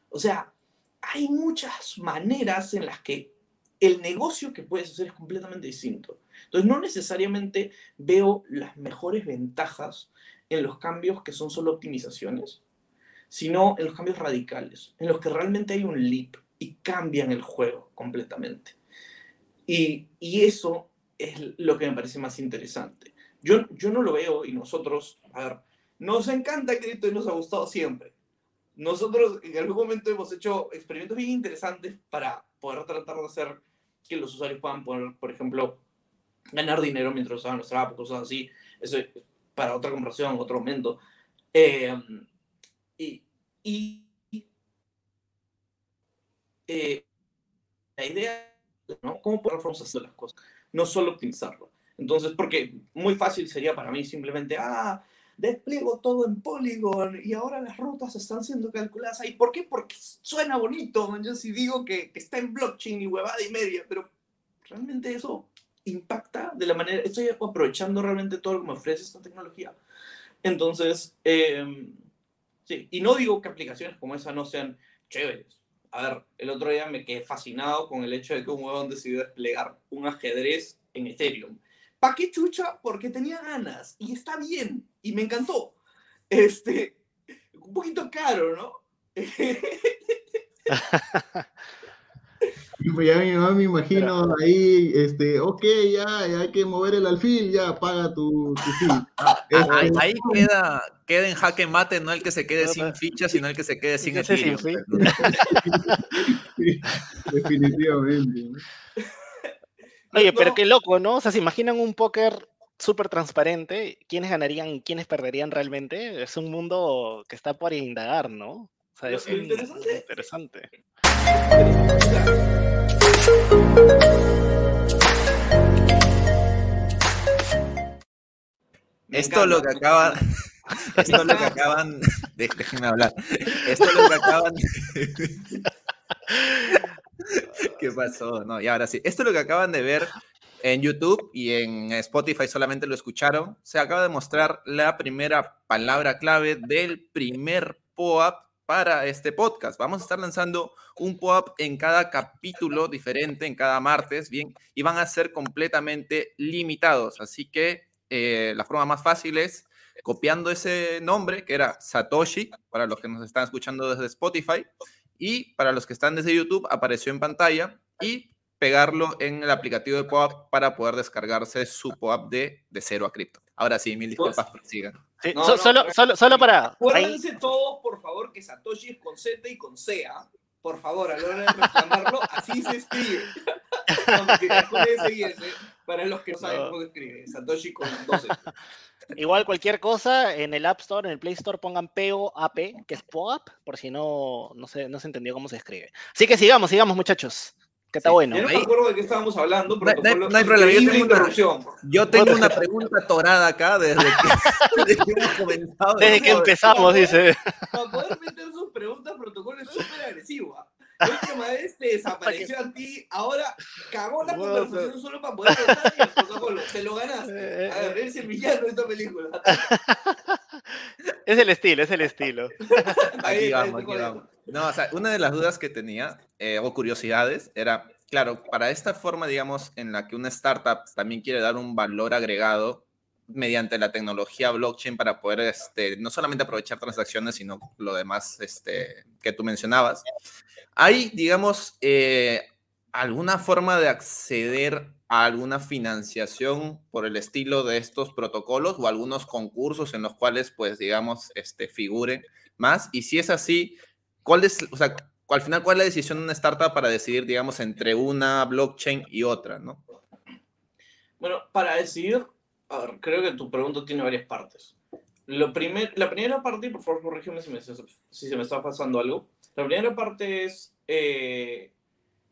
[SPEAKER 4] o sea, hay muchas maneras en las que el negocio que puedes hacer es completamente distinto. Entonces, no necesariamente veo las mejores ventajas en los cambios que son solo optimizaciones, sino en los cambios radicales, en los que realmente hay un leap y cambian el juego completamente. Y, y, eso es lo que me parece más interesante. Yo, yo no lo veo y nosotros, a ver, nos encanta cripto y nos ha gustado siempre. Nosotros en algún momento hemos hecho experimentos bien interesantes para poder tratar de hacer que los usuarios puedan poner, por ejemplo, ganar dinero mientras usaban nuestra app, cosas así. Eso es para otra conversación, otro momento. Eh, y, y eh, la idea ¿no? ¿Cómo podemos hacer las cosas? No solo optimizarlo. Entonces, porque muy fácil sería para mí simplemente, ah, despliego todo en Polygon y ahora las rutas están siendo calculadas ahí. ¿Por qué? Porque suena bonito. Yo sí digo que, que, está en blockchain y huevada y media, pero realmente eso impacta de la manera, estoy aprovechando realmente todo lo que me ofrece esta tecnología. Entonces, eh, sí, y no digo que aplicaciones como esa no sean chéveres, a ver, el otro día me quedé fascinado con el hecho de que un huevón decidió desplegar un ajedrez en Ethereum. ¿Para qué chucha? Porque tenía ganas y está bien y me encantó. Este, un poquito caro, ¿no?
[SPEAKER 2] ya me imagino ahí, este, ok, ya, hay que mover el alfil, ya, paga tu, tu
[SPEAKER 1] ah, ahí, ahí, queda, queda en jaque mate, no el que se quede sin ficha, sino el que se quede sin alfil.
[SPEAKER 2] Definitivamente.
[SPEAKER 3] Oye, pero qué loco, ¿no? O sea, se imaginan un póker súper transparente, ¿quiénes ganarían y quiénes perderían realmente? Es un mundo que está por indagar, ¿no? O sea, es interesante. interesante.
[SPEAKER 1] Esto es lo que acaban. Esto es lo que acaban. Déjenme hablar. Esto es lo que acaban. ¿Qué pasó? No, y ahora sí. Esto es lo que acaban de ver en YouTube y en Spotify solamente lo escucharon. Se acaba de mostrar la primera palabra clave del primer POAP para este podcast. Vamos a estar lanzando un POAP en cada capítulo diferente, en cada martes, bien, y van a ser completamente limitados. Así que eh, la forma más fácil es copiando ese nombre, que era Satoshi, para los que nos están escuchando desde Spotify, y para los que están desde YouTube, apareció en pantalla, y pegarlo en el aplicativo de POAP para poder descargarse su POAP de, de cero a cripto. Ahora sí, mil disculpas, sigan.
[SPEAKER 3] Sí, so, solo, solo, solo, para.
[SPEAKER 4] Acuérdense todos, por favor, que Satoshi es con Z y con C. Por favor, a la hora de reclamarlo, así se escribe. para los que no saben cómo se escribe. Satoshi con dos S.
[SPEAKER 3] Igual cualquier cosa, en el App Store, en el Play Store pongan POAP, que es POAP, por si no, no, se, no se entendió cómo se escribe. Así que sigamos, sigamos, muchachos. Que está sí, bueno.
[SPEAKER 4] Yo no me acuerdo de qué estábamos hablando, pero
[SPEAKER 1] no, no, no hay problema. Yo tengo, interrupción. yo tengo una pregunta torada acá desde que, desde que hemos comenzado.
[SPEAKER 3] Desde que empezamos, dice.
[SPEAKER 4] Para poder meter preguntas, protocolo es súper agresivo. La última vez te desapareció a ti, ahora cagó la conversación solo para poder meter el protocolo. Te lo ganaste. A ver, eres el villano de esta película.
[SPEAKER 3] Es el estilo, es el estilo.
[SPEAKER 1] Aquí vamos, aquí vamos. No, o sea, una de las dudas que tenía, eh, o curiosidades, era, claro, para esta forma, digamos, en la que una startup también quiere dar un valor agregado mediante la tecnología blockchain para poder, este, no solamente aprovechar transacciones, sino lo demás este, que tú mencionabas. ¿Hay, digamos, eh, alguna forma de acceder a alguna financiación por el estilo de estos protocolos o algunos concursos en los cuales, pues, digamos, este, figuren más? Y si es así, ¿cuál es, o sea, al final, cuál es la decisión de una startup para decidir, digamos, entre una blockchain y otra, ¿no?
[SPEAKER 4] Bueno, para decidir, a ver, creo que tu pregunta tiene varias partes. Lo primer, la primera parte, por favor, corrígeme si, me, si se me está pasando algo. La primera parte es eh,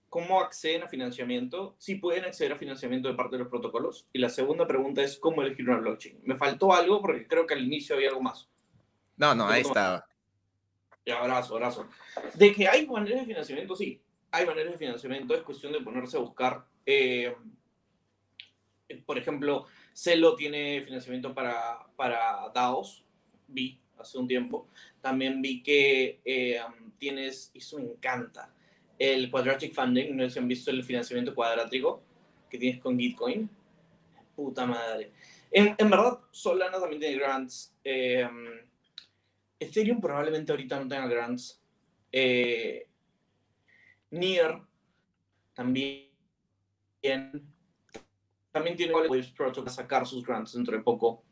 [SPEAKER 4] cómo acceden a financiamiento, si pueden acceder a financiamiento de parte de los protocolos. Y la segunda pregunta es cómo elegir una blockchain. Me faltó algo porque creo que al inicio había algo más.
[SPEAKER 1] No, no, ahí estaba.
[SPEAKER 4] Ya, abrazo, abrazo. De que hay maneras de financiamiento, sí. Hay maneras de financiamiento, es cuestión de ponerse a buscar. Eh, por ejemplo, Celo tiene financiamiento para, para DAOs, vi hace un tiempo. También vi que eh, tienes, y eso me encanta, el Quadratic Funding, no sé si han visto el financiamiento cuadrático que tienes con Gitcoin. Puta madre. En, en verdad, Solana también tiene grants. Eh, Ethereum probablemente ahorita no tenga grants. Eh, Near también. También tiene Waves Protocol a sacar sus grants dentro de poco.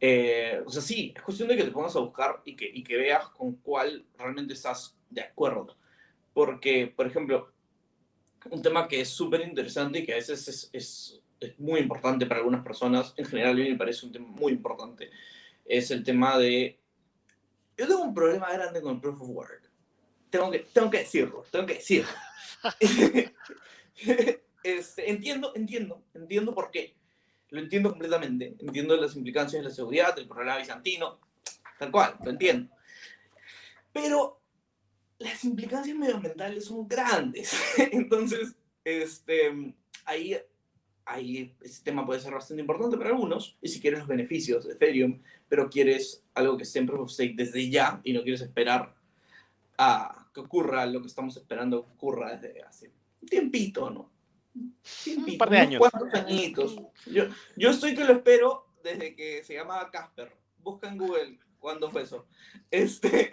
[SPEAKER 4] Eh, o sea, sí, es cuestión de que te pongas a buscar y que, y que veas con cuál realmente estás de acuerdo. Porque, por ejemplo, un tema que es súper interesante y que a veces es, es, es, muy importante para algunas personas, en general a mí me parece un tema muy importante, es el tema de... Yo tengo un problema grande con el Proof of Work. Tengo que, tengo que decirlo, tengo que decirlo. este, entiendo, entiendo, entiendo por qué. Lo entiendo completamente. Entiendo las implicancias de la seguridad, del problema bizantino, tal cual, lo entiendo. Pero las implicancias medioambientales son grandes. Entonces, este, ahí, ahí ese tema puede ser bastante importante para algunos. Y si quieres los beneficios de Ethereum, pero quieres algo que esté en Proof of Stake desde ya y no quieres esperar a que ocurra lo que estamos esperando que ocurra desde hace un tiempito, ¿no?
[SPEAKER 3] Un par de años.
[SPEAKER 4] Cuantos añitos. Yo, yo estoy que lo espero desde que se llamaba Casper. Busca en Google cuándo fue eso. Este,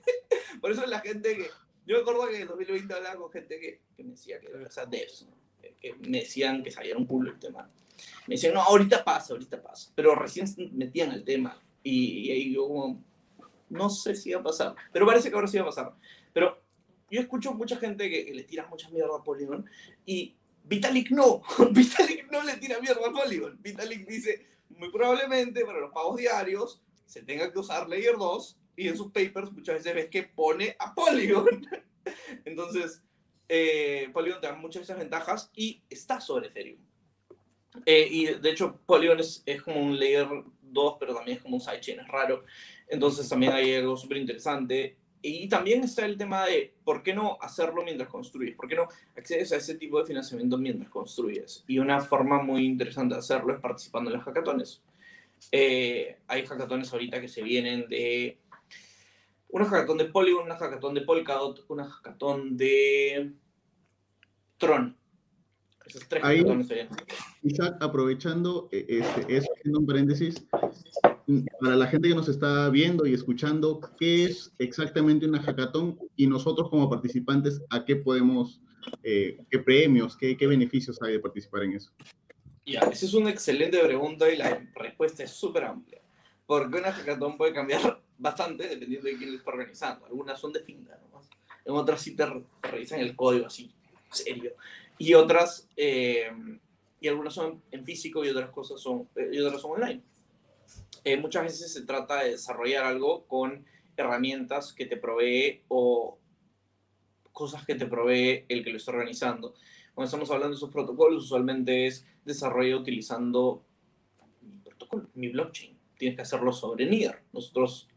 [SPEAKER 4] por eso la gente que. Yo me acuerdo que en 2020 hablaba con gente que, que me decía que era o sea, devs, que, que, me decían que sabían un culo el tema. Me decían, no, ahorita pasa, ahorita pasa. Pero recién metían el tema. Y, y ahí yo, como, no sé si va a pasar. Pero parece que ahora sí va a pasar. Pero yo escucho mucha gente que, que le tira mucha mierda a Polygon y Vitalik no. Vitalik no le tira mierda a Polygon. Vitalik dice, muy probablemente para los pagos diarios se tenga que usar Layer 2 y en sus papers muchas veces ves que pone a Polygon. Entonces, eh, Polygon te da muchas de esas ventajas y está sobre Ethereum. Eh, y de hecho, Polygon es, es, como un layer 2, pero también es como un sidechain, es raro. Entonces también hay algo súper interesante. Y también está el tema de por qué no hacerlo mientras construyes, por qué no accedes a ese tipo de financiamiento mientras construyes. Y una forma muy interesante de hacerlo es participando en los hackatones. Eh, hay hackatones ahorita que se vienen de una hackatón de Polygon, una hackatón de Polkadot, una hackatón de Tron.
[SPEAKER 2] Esos tres Ahí, Isaac, aprovechando eh, este, eso, haciendo un paréntesis, para la gente que nos está viendo y escuchando, ¿qué es exactamente una hackathon? Y nosotros como participantes, ¿a qué podemos, eh, qué premios, qué, qué beneficios hay de participar en eso?
[SPEAKER 4] Ya, esa es una excelente pregunta y la respuesta es súper amplia. Porque una hackathon puede cambiar bastante dependiendo de quién lo está organizando. Algunas son de finta, en otras sí te revisan el código así, serio. Y otras, eh, y algunas son en físico y otras cosas son, eh, y otras son online. Eh, muchas veces se trata de desarrollar algo con herramientas que te provee o cosas que te provee el que lo está organizando. Cuando estamos hablando de esos protocolos, usualmente es desarrollo utilizando mi protocolo, mi blockchain. Tienes que hacerlo sobre NIR. Nosotros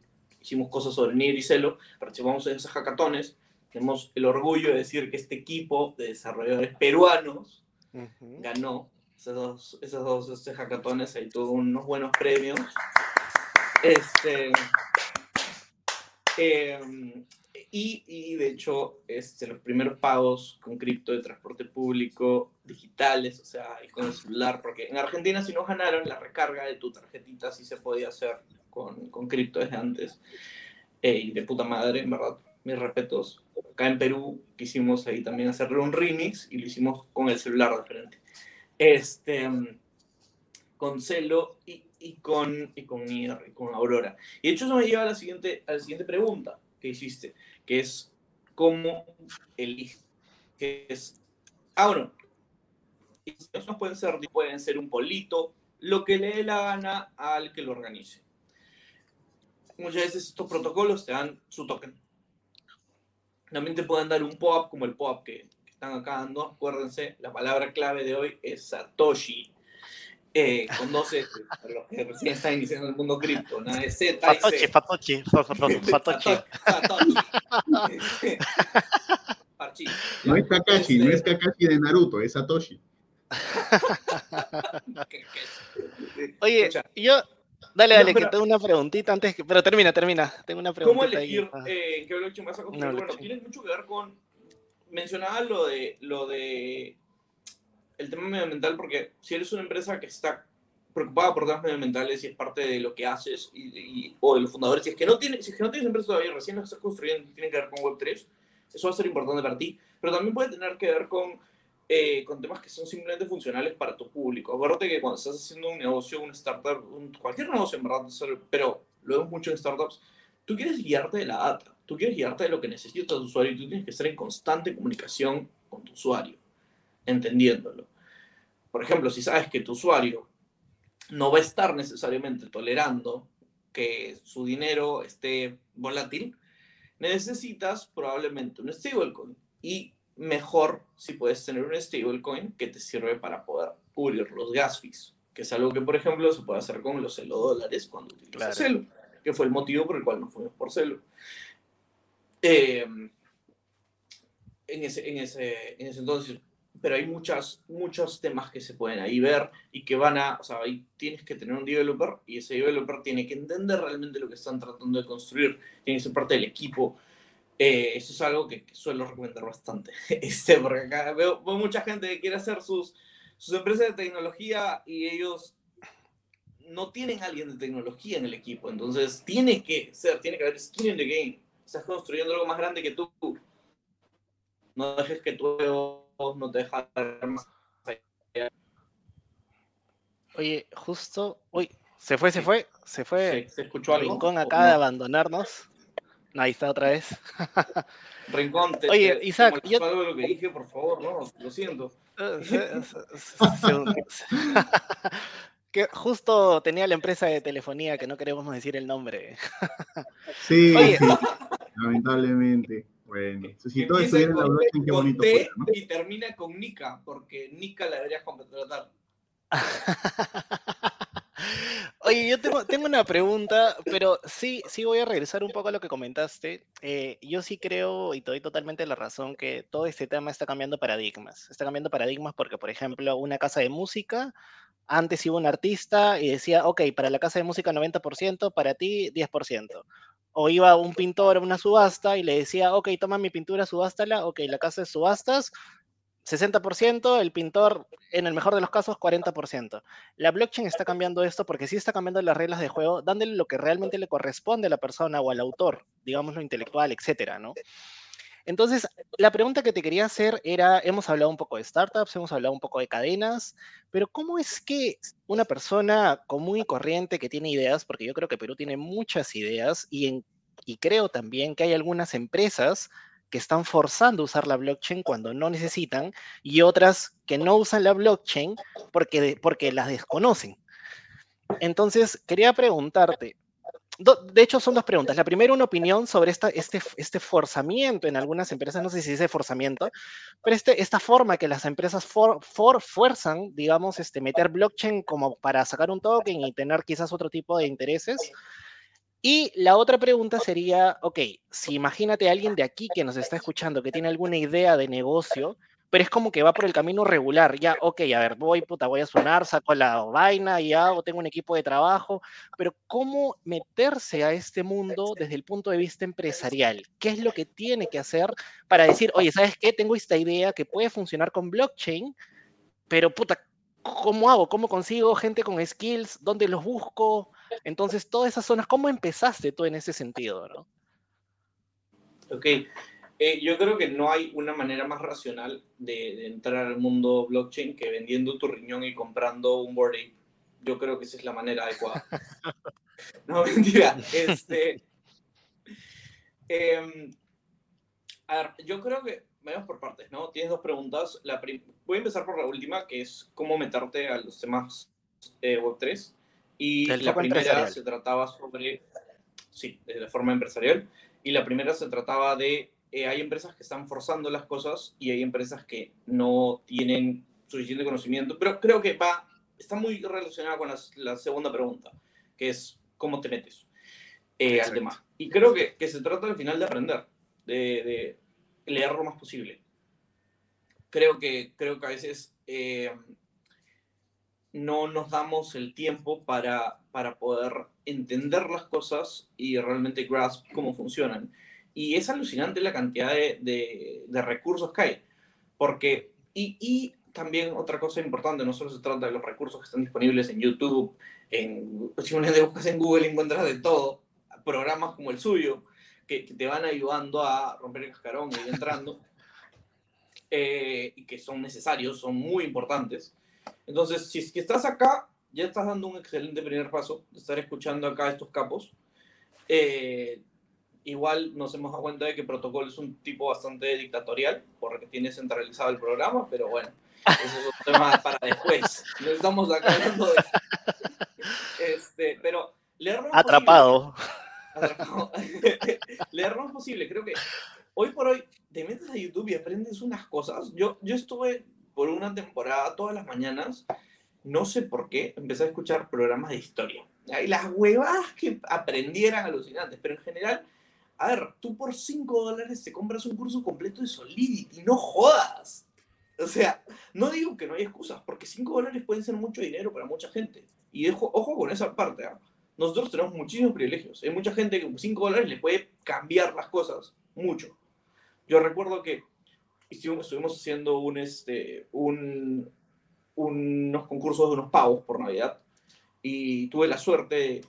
[SPEAKER 4] hicimos cosas sobre NIR y Celo, participamos en esos hackatones. Tenemos el orgullo de decir que este equipo de desarrolladores peruanos ganó esos dos, esos dos este, hackatones, ahí tuvo unos buenos premios. Este, em, y, y, de hecho, este, los primeros pagos con cripto de transporte público digitales, o sea, y con el celular, porque en Argentina si no ganaron la recarga de tu tarjetita sí se podía hacer con, con cripto desde antes. Eh, y de puta madre, en verdad, mis respetos. Acá en Perú quisimos ahí también hacerle un remix y lo hicimos con el celular de frente este, con Celo y, y, con, y, con, y con Aurora. Y de hecho eso me lleva a la siguiente, a la siguiente pregunta que hiciste, que es cómo eliges. Ah, bueno, no pueden ser, pueden ser un polito, lo que le dé la gana al que lo organice. Muchas veces estos protocolos te dan su token. También te pueden dar un POAP como el POAP que, están acá dando, acuérdense, la palabra clave de hoy es Satoshi. Eh, con dos S, para los que recién están iniciando el mundo cripto, nada de Z
[SPEAKER 3] Satoshi, Satoshi, Satoshi.
[SPEAKER 2] Satoshi. No es Kakashi, no es Kakashi de Naruto, es Satoshi.
[SPEAKER 3] Oye, yo, Dale, dale, que tengo una preguntita antes, que, pero termina, termina. Tengo una pregunta.
[SPEAKER 4] ¿Cómo elegir eh, qué blockchain vas a construir? bueno, tiene mucho que ver con mencionaba lo de, lo de el tema medioambiental porque si eres una empresa que está preocupada por temas medioambientales y es parte de lo que haces y, o de los fundadores, si es que no tienes, si es que no tienes empresa todavía, recién lo estás construyendo, tiene que ver con Web3, eso va a ser importante para ti, pero también puede tener que ver con, eh, con temas que son simplemente funcionales para tu público. Acuérdate que cuando estás haciendo un negocio, una startup, cualquier negocio en verdad, pero lo vemos mucho en startups, tú quieres guiarte de la data tú quieres guiarte de lo que necesita tu usuario y tú tienes que estar en constante comunicación con tu usuario, entendiéndolo. Por ejemplo, si sabes que tu usuario no va a estar necesariamente tolerando que su dinero esté volátil, necesitas probablemente un stablecoin. Y mejor si puedes tener un stablecoin que te sirve para poder cubrir los gas fees, que es algo que, por ejemplo, se puede hacer con los celo dólares cuando utilizas celo, que fue el motivo por el cual nos fuimos por celo. Em, en, ese, en, ese, en ese entonces, pero hay muchas, muchos temas que se pueden ahí ver y que van a, o sea, ahí tienes que tener un developer y ese developer tiene que entender realmente lo que están tratando de construir, tiene que ser parte del equipo. Eh, eso es algo que, suelo recomendar bastante, este, porque acá veo, veo, mucha gente que quiere hacer sus, sus empresas de tecnología y ellos no tienen a alguien de tecnología en el equipo, entonces tiene que ser, tiene que haber skin in the game estás construyendo algo más grande que tú. No dejes que tu no te deje más
[SPEAKER 3] Oye, justo, uy, se fue, se fue, se fue.
[SPEAKER 4] se escuchó algo.
[SPEAKER 3] Rincón acaba de abandonarnos. ahí está otra vez.
[SPEAKER 4] Rincón, te,
[SPEAKER 3] Oye, Isaac,
[SPEAKER 4] yo... algo de lo que dije, por favor, no, lo siento.
[SPEAKER 3] que justo tenía la empresa de telefonía que no queremos decir el nombre.
[SPEAKER 2] Sí, lamentablemente. Bueno, si todo estuviera en la blockchain, qué bonito
[SPEAKER 4] fuera, ¿no? Y termina con Nika, porque Nika la deberías contratar.
[SPEAKER 3] Oye, yo tengo, tengo, una pregunta, pero sí, sí voy a regresar un poco a lo que comentaste. Eh, yo sí creo, y te doy totalmente la razón, que todo este tema está cambiando paradigmas. Está cambiando paradigmas porque, por ejemplo, una casa de música, antes iba un artista y decía, ok, para la casa de música 90%, para ti 10%. O iba un pintor a una subasta y le decía, ok, toma mi pintura, subástala, ok, la casa de subastas, 60%, el pintor, en el mejor de los casos, 40%. La blockchain está cambiando esto porque sí está cambiando las reglas de juego, dándole lo que realmente le corresponde a la persona o al autor, digamos lo intelectual, etcétera, ¿no? Entonces, la pregunta que te quería hacer era, hemos hablado un poco de startups, hemos hablado un poco de cadenas, pero ¿cómo es que una persona común y corriente que tiene ideas, porque yo creo que Perú tiene muchas ideas y, y creo también que hay algunas empresas que están forzando a usar la blockchain cuando no necesitan y otras que no usan la blockchain porque, porque las desconocen. Entonces, quería preguntarte, de hecho son dos preguntas. La primera, una opinión sobre este, este forzamiento en algunas empresas, no sé si dice forzamiento, pero este, esta forma que las empresas for, fuerzan, digamos, este, meter blockchain como para sacar un token y tener quizás otro tipo de intereses. Y la otra pregunta sería, ok, si imagínate a alguien de aquí que nos está escuchando, que tiene alguna idea de negocio, pero es como que va por el camino regular, ya, ok, a ver, voy, puta, voy a sonar, saco la vaina y hago, tengo un equipo de trabajo, pero ¿cómo meterse a este mundo desde el punto de vista empresarial? ¿Qué es lo que tiene que hacer para decir, oye, ¿sabes qué? Tengo esta idea que puede funcionar con blockchain, pero puta, ¿cómo hago? ¿Cómo consigo gente con skills? ¿Dónde los busco? Entonces, todas esas zonas, ¿cómo empezaste tú en ese sentido? ¿no?
[SPEAKER 4] Ok, eh, yo creo que no hay una manera más racional de, entrar al mundo blockchain que vendiendo tu riñón y comprando un board ape. Yo creo que esa es la manera adecuada. no, mentira. Este, em, a ver, yo creo que vamos por partes, ¿no? Tienes dos preguntas. La Voy a empezar por la última, que es cómo meterte a los temas eh, Web3. Y la primera se trataba sobre, sí, de forma empresarial. Y la primera se trataba de, eh, hay empresas que están forzando las cosas y hay empresas que no tienen suficiente conocimiento. Pero creo que va, está muy relacionada con la, segunda pregunta, que es cómo te metes eh, al tema. Y creo que, que, se trata al final de aprender, de, de leer lo más posible. Creo que, creo que a veces eh, no nos damos el tiempo para, para poder entender las cosas y realmente grasp cómo funcionan. Y es alucinante la cantidad de, de, recursos que hay. Porque, y, y, también otra cosa importante, no solo se trata de los recursos que están disponibles en YouTube, en, si uno buscas en Google encuentras de todo, programas como el suyo, que, te van ayudando a romper el cascarón y entrando, eh, y que son necesarios, son muy importantes entonces, si es que estás acá, ya estás dando un excelente primer paso de estar escuchando acá a estos capos. Eh, igual nos hemos dado cuenta de que Protocolo es un tipo bastante dictatorial, porque tiene centralizado el programa, pero bueno, eso es un tema para después. No estamos acá hablando de Este, pero leernos
[SPEAKER 3] Atrapado.
[SPEAKER 4] Atrapado. leernos posible. Creo que hoy por hoy te metes a YouTube y aprendes unas cosas. Yo, yo estuve por una temporada, todas las mañanas, no sé por qué, empecé a escuchar programas de historia. Y las huevas que aprendieran alucinantes, pero en general, a ver, tú por 5 dólares te compras un curso completo de Solidity, no jodas. O sea, no digo que no hay excusas, porque 5 dólares pueden ser mucho dinero para mucha gente. Y ojo, ojo con esa parte, ¿ah? nosotros tenemos muchísimos privilegios. Hay mucha gente que con 5 dólares le puede cambiar las cosas mucho. Yo recuerdo que estuvimos, haciendo un, este, un, unos concursos de unos pavos por Navidad y tuve la suerte de,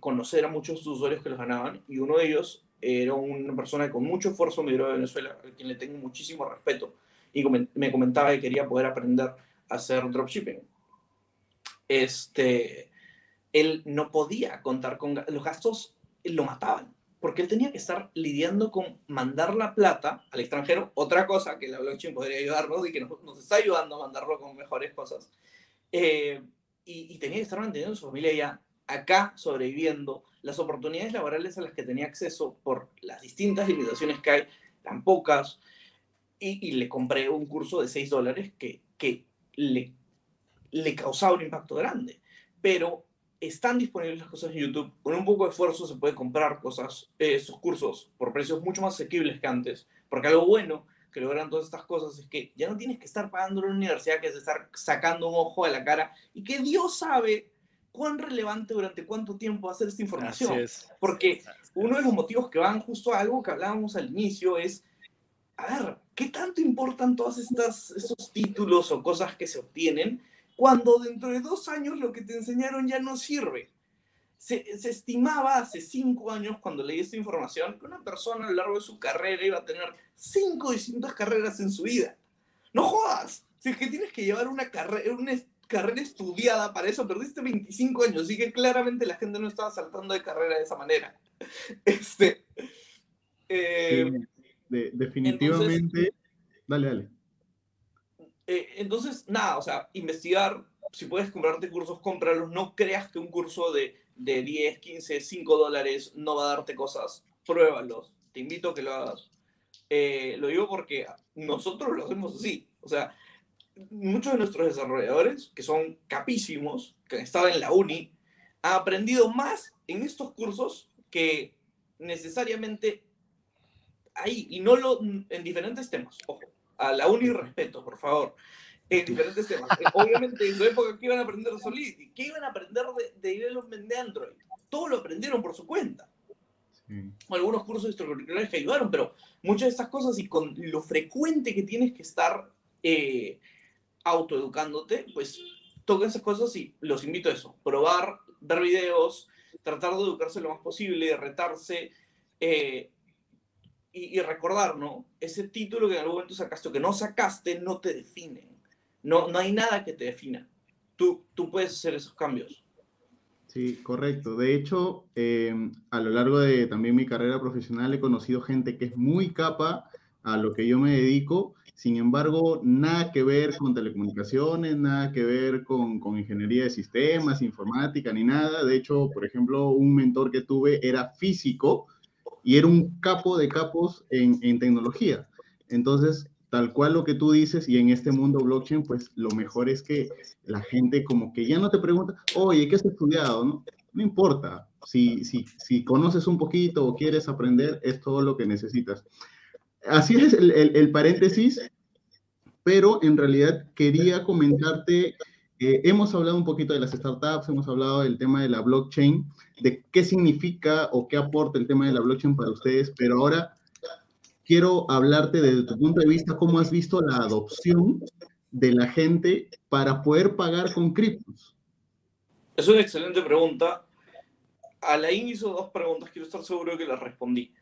[SPEAKER 4] conocer a muchos usuarios que los ganaban y uno de ellos era una persona que con mucho esfuerzo migró de Venezuela, a quien le tengo muchísimo respeto y me comentaba que quería poder aprender a hacer dropshipping. Este, él no podía contar con los gastos, lo mataban porque él tenía que estar lidiando con mandar la plata al extranjero, otra cosa que la blockchain podría ayudarnos y que nos, nos está ayudando a mandarlo con mejores cosas. Eh, y, tenía que estar manteniendo su familia ya acá, sobreviviendo. Las oportunidades laborales a las que tenía acceso por las distintas limitaciones que hay eran pocas, y, le compré un curso de 6 dólares que, que le, le causaba un impacto grande. Pero están disponibles las cosas en YouTube. Con un poco de esfuerzo se puede comprar cosas, eh, esos cursos por precios mucho más asequibles que antes. Porque algo bueno que logran todas estas cosas es que ya no tienes que estar pagando la universidad, que es estar sacando un ojo de la cara y que Dios sabe cuán relevante durante cuánto tiempo va a ser esta información. Porque uno de los motivos que van justo a algo que hablábamos al inicio es, a ver, ¿qué tanto importan todos estos títulos o cosas que se obtienen cuando dentro de dos años lo que te enseñaron ya no sirve? Se, se, estimaba hace cinco años, cuando leí esta información, que una persona a lo largo de su carrera iba a tener cinco distintas carreras en su vida. No jodas. Si es que tienes que llevar una carrera, una carrera estudiada para eso, perdiste 25 años, así que claramente la gente no estaba saltando de carrera de esa manera. Este,
[SPEAKER 2] eh, definitivamente. dale, dale.
[SPEAKER 4] Eh, entonces, nada, o sea, investigar, si puedes comprarte cursos, cómpralos. No creas que un curso de, de 10, 15, 5 dólares no va a darte cosas. Pruébalos. Te invito a que lo hagas. Eh, lo digo porque nosotros lo hacemos así. O sea, muchos de nuestros desarrolladores, que son capísimos, que han estado en la uni, han aprendido más en estos cursos que necesariamente ahí, y no lo, en diferentes temas, ojo, a la uni respeto, por favor, en diferentes temas. Obviamente en su época, ¿qué iban a aprender de Solidity? ¿Qué iban a aprender de, de development de Android? Todo lo aprendieron por su cuenta. Algunos cursos extracurriculares que ayudaron, pero muchas de estas cosas y con lo frecuente que tienes que estar eh, autoeducándote, pues toca esas cosas y los invito a eso, probar, ver videos, tratar de educarse lo más posible, retarse eh, y, recordar, ¿no? Ese título que en algún momento sacaste o que no sacaste no te define. No, no hay nada que te defina. Tú, tú puedes hacer esos cambios.
[SPEAKER 2] Sí, correcto. De hecho, em, a lo largo de también mi carrera profesional he conocido gente que es muy capa a lo que yo me dedico sin embargo, nada que ver con telecomunicaciones, nada que ver con, con, ingeniería de sistemas, informática, ni nada. De hecho, por ejemplo, un mentor que tuve era físico y era un capo de capos en, en tecnología. Entonces, tal cual lo que tú dices, y en este mundo blockchain, pues lo mejor es que la gente como que ya no te pregunta, oye, ¿qué has estudiado? No, no importa. Si, si, si conoces un poquito o quieres aprender, es todo lo que necesitas así es el, paréntesis, pero en realidad quería comentarte, hemos hablado un poquito de las startups, hemos hablado del tema de la blockchain, de qué significa o qué aporta el tema de la blockchain para ustedes, pero ahora quiero hablarte desde tu punto de vista, cómo has visto la adopción de la gente para poder pagar con criptos.
[SPEAKER 4] Es una excelente pregunta. A la hizo dos preguntas, quiero estar seguro que las respondí.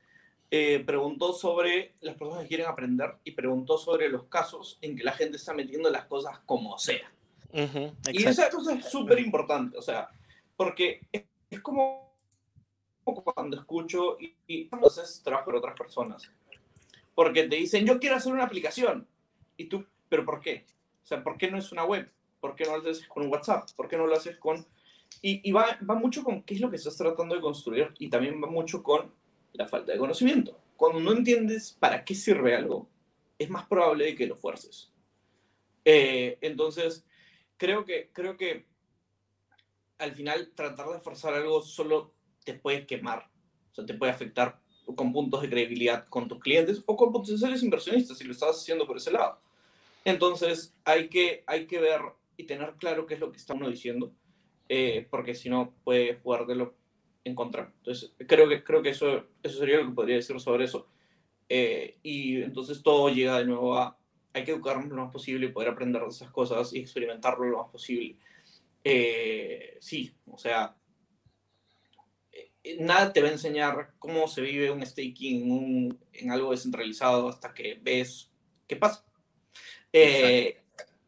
[SPEAKER 4] Eh, preguntó sobre las personas que quieren aprender y preguntó sobre los casos en que la gente está metiendo las cosas como sea. y esa cosa es súper importante, o sea, porque es, como cuando escucho y, y entonces trabajo con otras personas. Porque te dicen, yo quiero hacer una aplicación. Y tú, ¿pero por qué? O sea, ¿por qué no es una web? ¿Por qué no lo haces con un WhatsApp? ¿Por qué no lo haces con...? Y, y va, va mucho con qué es lo que estás tratando de construir y también va mucho con la falta de conocimiento. Cuando no entiendes para qué sirve algo, es más probable que lo fuerces. Eh, entonces, creo que, creo que al final tratar de forzar algo solo te puede quemar, o sea, te puede afectar con puntos de credibilidad con tus clientes o con potenciales inversionistas si lo estás haciendo por ese lado. Entonces, hay que, hay que ver y tener claro qué es lo que está uno diciendo, eh, porque si no puede jugártelo en contra. Entonces, creo que, creo que eso, eso sería lo que podría decir sobre eso. Eh, y entonces todo llega de nuevo a, hay que educarnos lo más posible y poder aprender de esas cosas y experimentarlo lo más posible. Eh, sí, o sea, eh, nada te va a enseñar cómo se vive un staking un, en algo descentralizado hasta que ves qué pasa.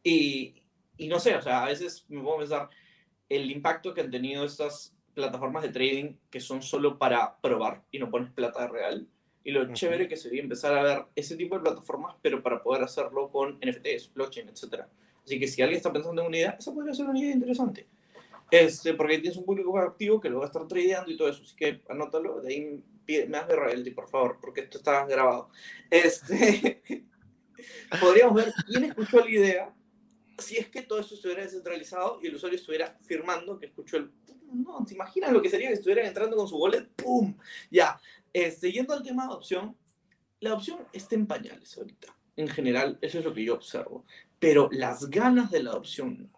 [SPEAKER 4] y, y no sé, o sea, a veces me puedo pensar el impacto que han tenido estas plataformas de trading que son solo para probar y no pones plata real. Y lo chévere que sería empezar a ver ese tipo de plataformas, pero para poder hacerlo con NFTs, blockchain, etc. Así que si alguien está pensando en una idea, esa podría ser una idea interesante. Este, porque tienes un público activo que lo va a estar tradeando y todo eso. Así que anótalo, de ahí me hace royalty, por favor, porque esto está grabado. Este, podríamos ver quién escuchó la idea, si es que todo esto estuviera descentralizado y el usuario estuviera firmando que escuchó el... No, ¿te imaginas lo que sería que estuvieran entrando con su wallet? ¡Pum! Ya. Este, yendo al tema de adopción, la adopción está en pañales ahorita. En general, eso es lo que yo observo. Pero las ganas de la adopción,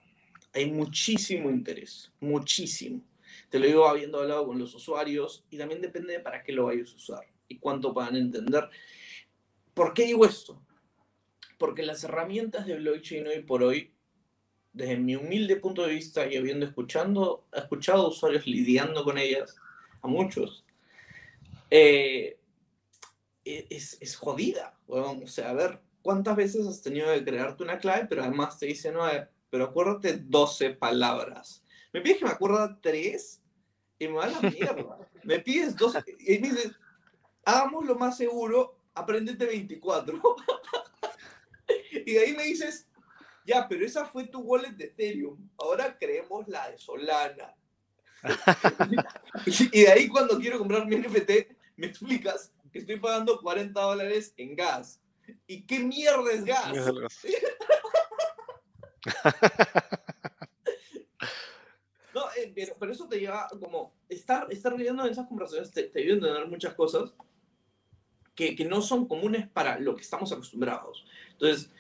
[SPEAKER 4] hay muchísimo interés, muchísimo. Te lo digo habiendo hablado con los usuarios y también depende de para qué lo vayas a usar y cuánto puedan entender. ¿Por qué digo esto? Porque las herramientas de blockchain hoy por hoy, desde mi humilde punto de vista y habiendo escuchando, escuchado a usuarios lidiando con ellas, a muchos, eh, e, es, es, jodida. o sea, a ver, ¿cuántas veces has tenido que crearte una clave, pero además te dice, no, pero acuérdate 12 palabras? Me pides que me acuerda 3 y me va a la mierda. me pides 12 y me dices, hagamos lo más seguro, aprendete 24. Y de ahí me dices, ya, pero esa fue tu wallet de Ethereum. Ahora creemos la de Solana. y de ahí cuando quiero comprar mi NFT, me explicas que estoy pagando 40 dólares en gas. ¿Y qué mierda es gas? no, eh, pero, eso te lleva como estar, estar viviendo en esas conversaciones, te, te ayuda a entender muchas cosas que, que, no son comunes para lo que estamos acostumbrados. Entonces,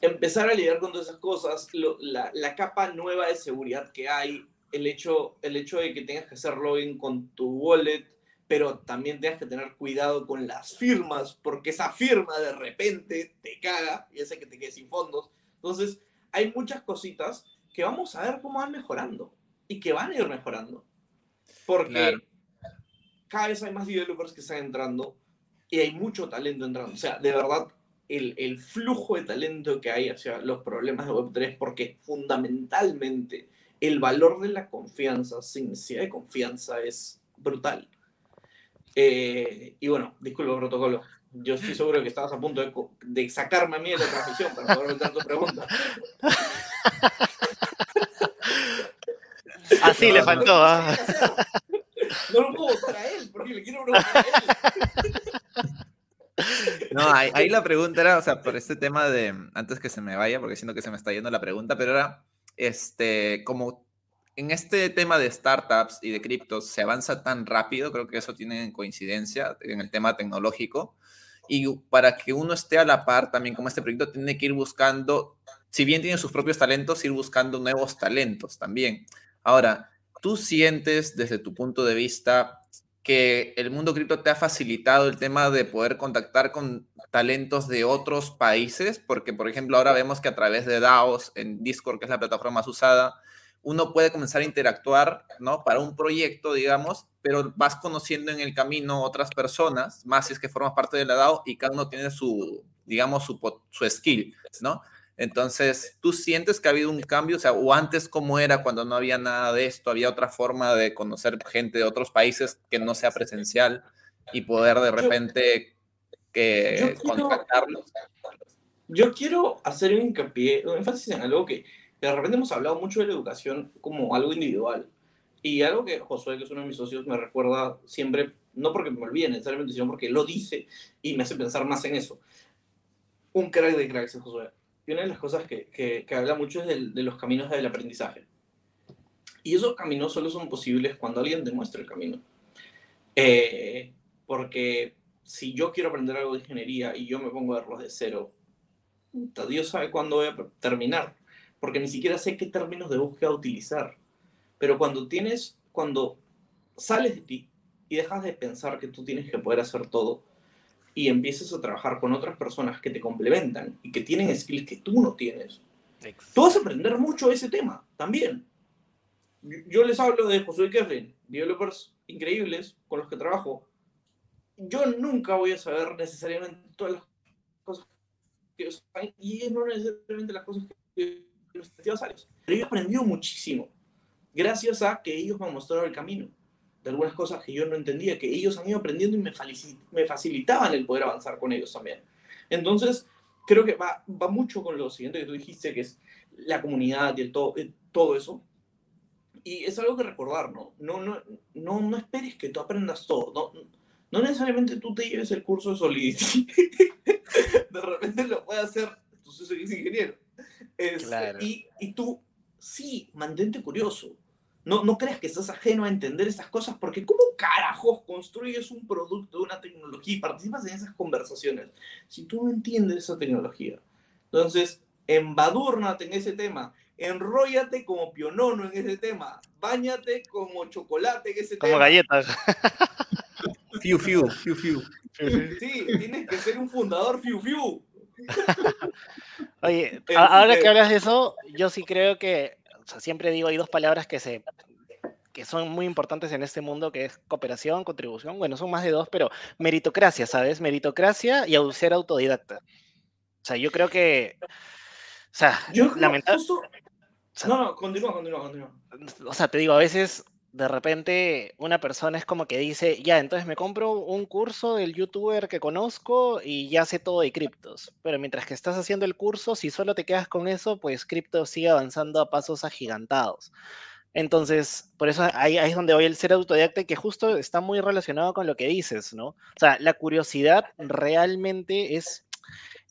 [SPEAKER 4] empezar a lidiar con todas esas cosas, la, la, capa nueva de seguridad que hay, el hecho, el hecho de que tengas que hacer login con tu wallet, pero también tengas que tener cuidado con las firmas, porque esa firma de repente te caga y hace que te quedes sin fondos. Entonces, hay muchas cositas que vamos a ver cómo van mejorando y que van a ir mejorando. Porque cada vez hay más developers que están entrando y hay mucho talento entrando. O sea, de verdad, el, el, flujo de talento que hay hacia los problemas de Web3, porque fundamentalmente el valor de la confianza, sin necesidad de confianza, es brutal. Eh, y bueno, disculpa protocolo. Yo estoy seguro que estabas a punto de, de sacarme a mí de la transmisión para poder meter tu pregunta.
[SPEAKER 3] Así le faltó. ¿ah?
[SPEAKER 4] No lo puedo votar a él, porque le quiero preguntar a él.
[SPEAKER 1] No, ahí, la pregunta era, o sea, por este tema de, antes que se me vaya, porque siento que se me está yendo la pregunta, pero era, este, como en este tema de startups y de criptos se avanza tan rápido, creo que eso tiene coincidencia en el tema tecnológico, y para que uno esté a la par también como este proyecto tiene que ir buscando, si bien tiene sus propios talentos, ir buscando nuevos talentos también. Ahora, tú sientes desde tu punto de vista que el mundo cripto te ha facilitado el tema de poder contactar con talentos de otros países, porque por ejemplo ahora vemos que a través de DAOs en Discord, que es la plataforma más usada, uno puede comenzar a interactuar, ¿no? Para un proyecto, digamos, pero vas conociendo en el camino otras personas, más si es que formas parte de la DAO y cada uno tiene su, digamos, su, su skill, ¿no? Entonces, ¿tú sientes que ha habido un cambio? O sea, o antes cómo era cuando no había nada de esto, había otra forma de conocer gente de otros países que no sea presencial y poder de repente que contactarlos.
[SPEAKER 4] Yo quiero hacer un hincapié, un énfasis en algo que de repente hemos hablado mucho de la educación como algo individual. Y algo que Josué, que es uno de mis socios, me recuerda siempre, no porque me olvide necesariamente, sino porque lo dice y me hace pensar más en eso. Un crack de cracks es Josué y una de las cosas que, que, habla mucho es de, de, los caminos del aprendizaje. Y esos caminos solo son posibles cuando alguien demuestra el camino. Eh, porque si yo quiero aprender algo de ingeniería y yo me pongo a verlos de cero, Dios sabe cuándo voy a terminar, porque ni siquiera sé qué términos de búsqueda utilizar. Pero cuando tienes, cuando sales de ti y dejas de pensar que tú tienes que poder hacer todo, y empieces a trabajar con otras personas que te complementan y que tienen skills que tú no tienes, tú vas a aprender mucho de ese tema también. Yo les hablo de Josué Kevin, developers increíbles con los que trabajo. Yo nunca voy a saber necesariamente todas las cosas que ellos saben y no necesariamente las cosas que los testigos Pero yo he aprendido muchísimo gracias a que ellos me han mostrado el camino de algunas cosas que yo no entendía, que ellos han ido aprendiendo y me, me facilitaban el poder avanzar con ellos también. Entonces, creo que va, va mucho con lo siguiente que tú dijiste, que es la comunidad y el todo, todo eso. y es algo que recordar, ¿no? No, no, no, no esperes que tú aprendas todo. No, no necesariamente tú te lleves el curso de Solidity. de repente lo puede hacer tu socio que es ingeniero. Este,
[SPEAKER 3] Claro.
[SPEAKER 4] y, y tú, sí, mantente curioso. No, no creas que estás ajeno a entender esas cosas, porque ¿cómo carajos construyes un producto de una tecnología y participas en esas conversaciones si tú no entiendes esa tecnología? Entonces, embadúrnate en ese tema, enróllate como pionono en ese tema, báñate como chocolate en ese
[SPEAKER 3] Como
[SPEAKER 4] tema.
[SPEAKER 3] galletas.
[SPEAKER 1] Fiu, fiu, fiu, fiu.
[SPEAKER 4] Sí, tienes que ser un fundador fiu fiu.
[SPEAKER 3] Oye, ahora que hablas de eso, yo sí creo que, o sea, siempre digo, hay dos palabras que se que son muy importantes en este mundo, que es cooperación, contribución, bueno, son más de dos, pero meritocracia, ¿sabes? Meritocracia y ser autodidacta. O sea, yo creo que, o sea,
[SPEAKER 4] Yo creo
[SPEAKER 3] lamenta-
[SPEAKER 4] justo...
[SPEAKER 3] sea-
[SPEAKER 4] No, no, continúa, continúa, continúa.
[SPEAKER 3] o sea, te digo, a veces de repente una persona es como que dice, ya, entonces me compro un curso del youtuber que conozco y ya sé todo de criptos. Pero mientras que estás haciendo el curso, si solo te quedas con eso, pues cripto sigue avanzando a pasos agigantados. Entonces, por eso ahí, ahí es donde voy el ser autodidacta que justo está muy relacionado con lo que dices, ¿no? O sea, la curiosidad realmente es,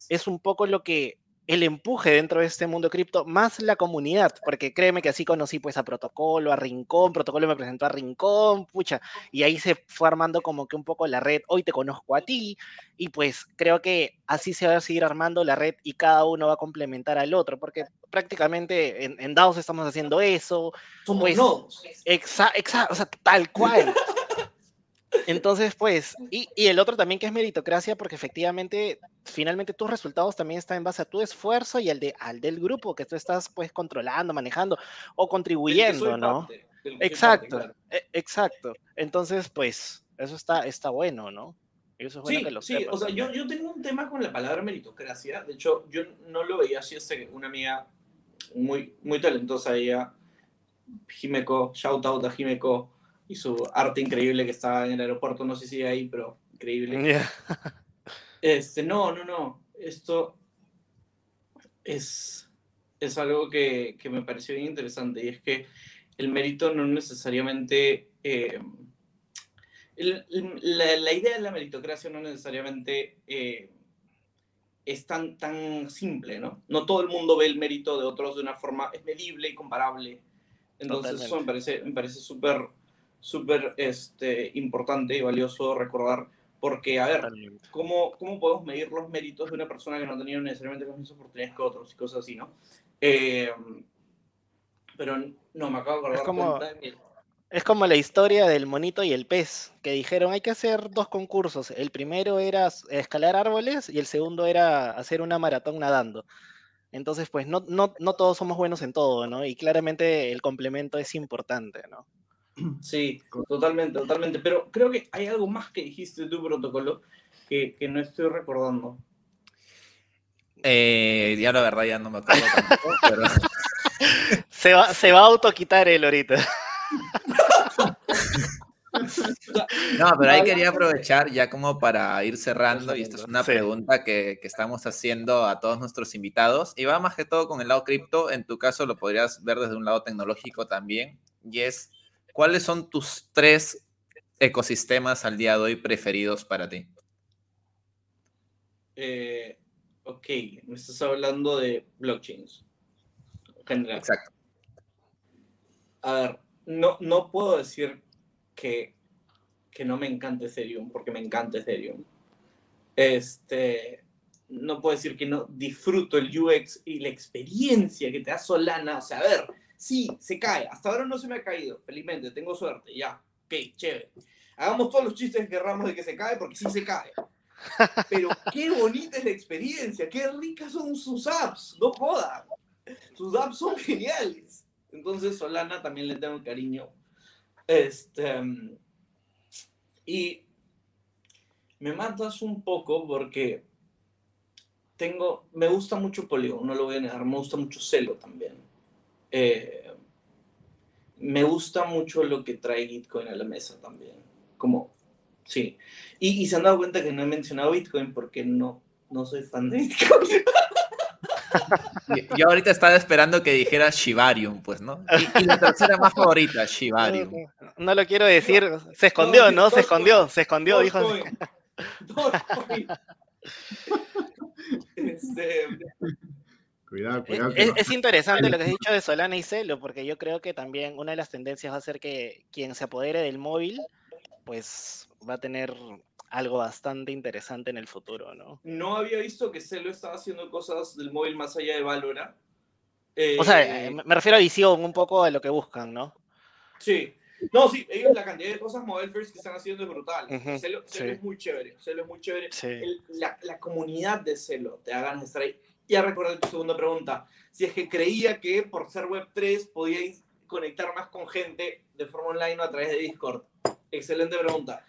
[SPEAKER 3] es un poco lo que el empuje dentro de este mundo cripto, más la comunidad, porque créeme que así conocí pues a Protocolo, a Rincón, Protocolo me presentó a Rincón, pucha, y ahí se fue armando como que un poco la red, hoy te conozco a ti, y pues creo que así se va a seguir armando la red y cada uno va a complementar al otro, porque prácticamente en, en DAOs estamos haciendo eso,
[SPEAKER 4] Somos
[SPEAKER 3] Pues,
[SPEAKER 4] nodos.
[SPEAKER 3] Exa, exa- o sea, tal cual. Entonces, pues, y, y el otro también que es meritocracia, porque efectivamente, finalmente tus resultados también están en base a tu esfuerzo y al, de, al del grupo que tú estás, pues, controlando, manejando o contribuyendo, ¿no?
[SPEAKER 4] parte, parte,
[SPEAKER 3] Exacto,
[SPEAKER 4] claro.
[SPEAKER 3] e- exacto. Entonces, pues, eso está, está bueno, ¿no? Eso es bueno
[SPEAKER 4] Sí,
[SPEAKER 3] que lo
[SPEAKER 4] sí, o sea, yo, yo tengo un tema con la palabra meritocracia. De hecho, yo no lo veía así hasta que una amiga muy, muy talentosa, ella, Jimeko, shout out a Jimeko y su arte increíble que está en el aeropuerto, no sé si ahí, pero increíble.
[SPEAKER 3] Ya.
[SPEAKER 4] Este, no, no, no. Esto es, es algo que, que me pareció bien interesante y es que el mérito no necesariamente... eh, el- la, la idea de la meritocracia no necesariamente eh, es tan, tan simple, ¿no? No todo el mundo ve el mérito de otros de una forma, es medible y comparable. Entonces eso me parece, me parece súper, súper este, importante y valioso recordar, porque, a ver. ¿cómo, ¿cómo podemos medir los méritos de una persona que no ha tenido necesariamente las mismas oportunidades que otros y cosas así, ¿no? Eh, pero no, me acabo de acordar
[SPEAKER 3] Es como-
[SPEAKER 4] cuenta que-
[SPEAKER 3] Es como la historia del monito y el pez, que dijeron hay que hacer dos concursos. El primero era escalar árboles y el segundo era hacer una maratón nadando. Entonces, pues no, no, no todos somos buenos en todo, ¿no? Y claramente el complemento es importante, ¿no?
[SPEAKER 4] Sí, totalmente, totalmente. Pero creo que hay algo más que dijiste tu protocolo que, que no estoy recordando.
[SPEAKER 1] Eh, ya la verdad ya no me acuerdo tampoco, pero
[SPEAKER 3] Se va, se va a autoquitar él ahorita.
[SPEAKER 1] no, pero ahí quería aprovechar ya como para ir cerrando y esta es una
[SPEAKER 3] Sí.
[SPEAKER 1] pregunta que, que estamos haciendo a todos nuestros invitados y va más que todo con el lado cripto, en tu caso lo podrías ver desde un lado tecnológico también y es ¿cuáles son tus tres ecosistemas al día de hoy preferidos para ti?
[SPEAKER 4] Eh, ok, me estás hablando de blockchains. En general.
[SPEAKER 1] Exacto.
[SPEAKER 4] A ver, no, no puedo decir que, que no me encante Ethereum, porque me encanta Ethereum. Este, no puedo decir que no disfruto el UX y la experiencia que te da Solana. O sea, a ver, sí, se cae. Hasta ahora no se me ha caído. Felizmente, tengo suerte, ya. Ok, chévere. Hagamos todos los chistes que querramos de que se cae, porque sí se cae. Pero qué bonita es la experiencia, qué ricas son sus apps, no jodan. Sus apps son geniales. Entonces Solana también le tengo cariño. Este, mm, y me matas un poco porque tengo, me gusta mucho Polygon, no lo voy a negar, me gusta mucho Celo también. Eh, me gusta mucho lo que trae Bitcoin a la mesa también. Como, sí. Y, y se han dado cuenta que no he mencionado Bitcoin porque no, no soy fan de Bitcoin.
[SPEAKER 1] Yo ahorita estaba esperando que dijera Shibarium, pues, ¿no? Y, la tercera más favorita, Shibarium.
[SPEAKER 3] No, lo quiero decir, se escondió, ¿no? Se escondió, se escondió, dijo.
[SPEAKER 2] Este... Cuidado, cuidado.
[SPEAKER 3] Es, interesante lo que has dicho de Solana y Celo, porque yo creo que también una de las tendencias va a ser que quien se apodere del móvil, pues va a tener algo bastante interesante en el futuro, ¿no?
[SPEAKER 4] No había visto que Celo estaba haciendo cosas del móvil más allá de Valora.
[SPEAKER 3] o sea, eh, me refiero a visión, un poco a lo que buscan, ¿no?
[SPEAKER 4] Sí. No, sí, ellos la cantidad de cosas mobile first que están haciendo es brutal. Celo, es muy chévere. Celo es muy chévere. la, la, comunidad de Celo te hagan estar ahí. Ya recordé tu segunda pregunta. Si es que creía que por ser Web3 podía conectar más con gente de forma online o a través de Discord. Excelente pregunta.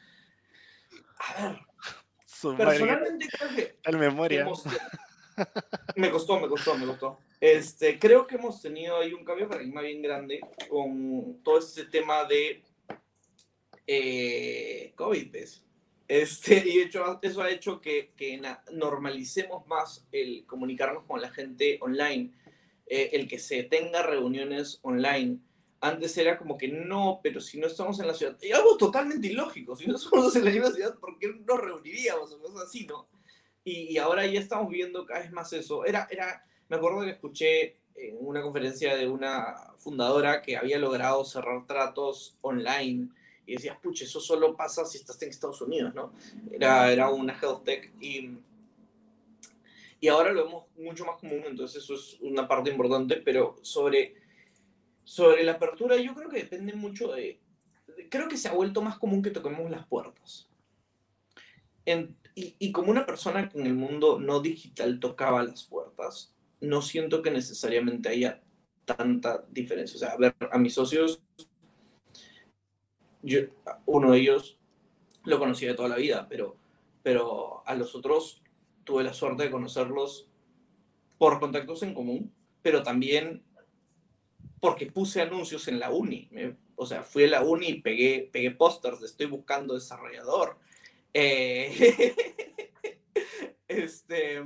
[SPEAKER 4] A ver. personalmente creo que.
[SPEAKER 3] El memoria.
[SPEAKER 4] me costó, me costó, me costó. Este, creo que hemos tenido ahí un cambio de paradigma bien grande con todo este tema de eh, COVID. ¿ves? Este, y hecho, eso ha hecho que, que, normalicemos más el comunicarnos con la gente online, eh, el que se tenga reuniones online. Antes era como que no, pero si no estamos en la ciudad, y algo totalmente ilógico, si no estamos en la misma ciudad, ¿por qué nos reuniríamos o cosas así, no? Y, ahora ya estamos viendo cada vez más eso. Era, era, me acuerdo que escuché en una conferencia de una fundadora que había logrado cerrar tratos online y decías, pucha, eso solo pasa si estás en Estados Unidos, ¿no? Era, era una health tech y, y ahora lo vemos mucho más común, entonces eso es una parte importante, pero sobre, sobre la apertura yo creo que depende mucho de, creo que se ha vuelto más común que toquemos las puertas. En, y, y, como una persona que en el mundo no digital tocaba las puertas, no siento que necesariamente haya tanta diferencia. O sea, a ver, a mis socios yo, uno de ellos lo conocía de toda la vida, pero, pero a los otros tuve la suerte de conocerlos por contactos en común, pero también porque puse anuncios en la uni. o sea, fui a la uni y pegué, pegué pósters de estoy buscando desarrollador. Eh, este,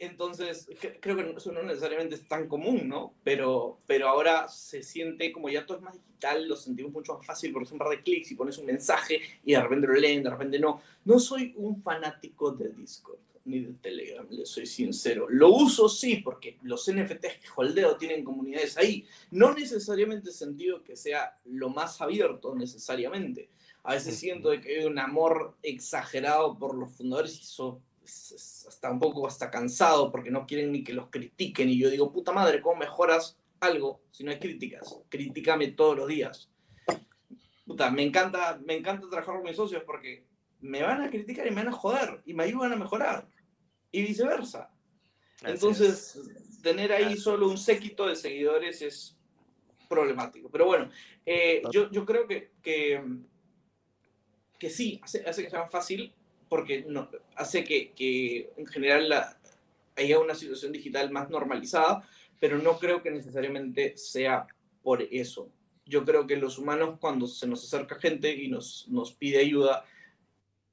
[SPEAKER 4] entonces, creo que eso no necesariamente es tan común, ¿no? Pero, pero ahora se siente como ya todo es más digital, lo sentimos mucho más fácil porque es un par de clics y pones un mensaje y de repente lo leen, de repente no. No soy un fanático de Discord ni de Telegram, le soy sincero. Lo uso sí porque los NFTs que holdeo tienen comunidades ahí. No necesariamente sentido que sea lo más abierto necesariamente. A veces siento que hay un amor exagerado por los fundadores y eso hasta un poco hasta cansado porque no quieren ni que los critiquen y yo digo, puta madre, ¿cómo mejoras algo si no hay críticas? Críticame todos los días. Puta, me encanta, me encanta trabajar con mis socios porque me van a criticar y me van a joder y me ayudan a mejorar y viceversa. Entonces, tener ahí solo un séquito de seguidores es problemático. Pero bueno, eh, yo, yo, creo que, que, que sí, hace, hace que sea más fácil porque no, hace que, que en general la, haya una situación digital más normalizada, pero no creo que necesariamente sea por eso. Yo creo que los humanos cuando se nos acerca gente y nos, nos pide ayuda,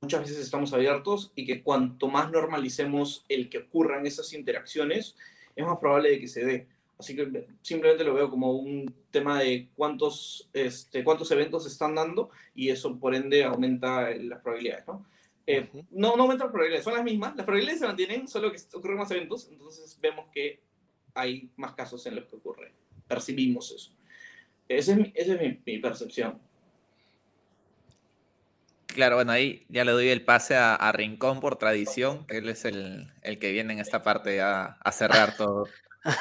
[SPEAKER 4] muchas veces estamos abiertos y que cuanto más normalicemos el que ocurran esas interacciones, es más probable de que se dé. Así que simplemente lo veo como un tema de cuántos, este, cuántos eventos se están dando y eso por ende aumenta las probabilidades, ¿no? Eh, no, no aumentan las probabilidades, son las mismas. Las probabilidades se mantienen, solo que ocurren más eventos, entonces vemos que hay más casos en los que ocurre. Percibimos eso. Esa es mi, esa es mi, percepción.
[SPEAKER 1] Claro, bueno, ahí ya le doy el pase a, Rincón por tradición. Él es el, el, que viene en esta parte a, a cerrar todo.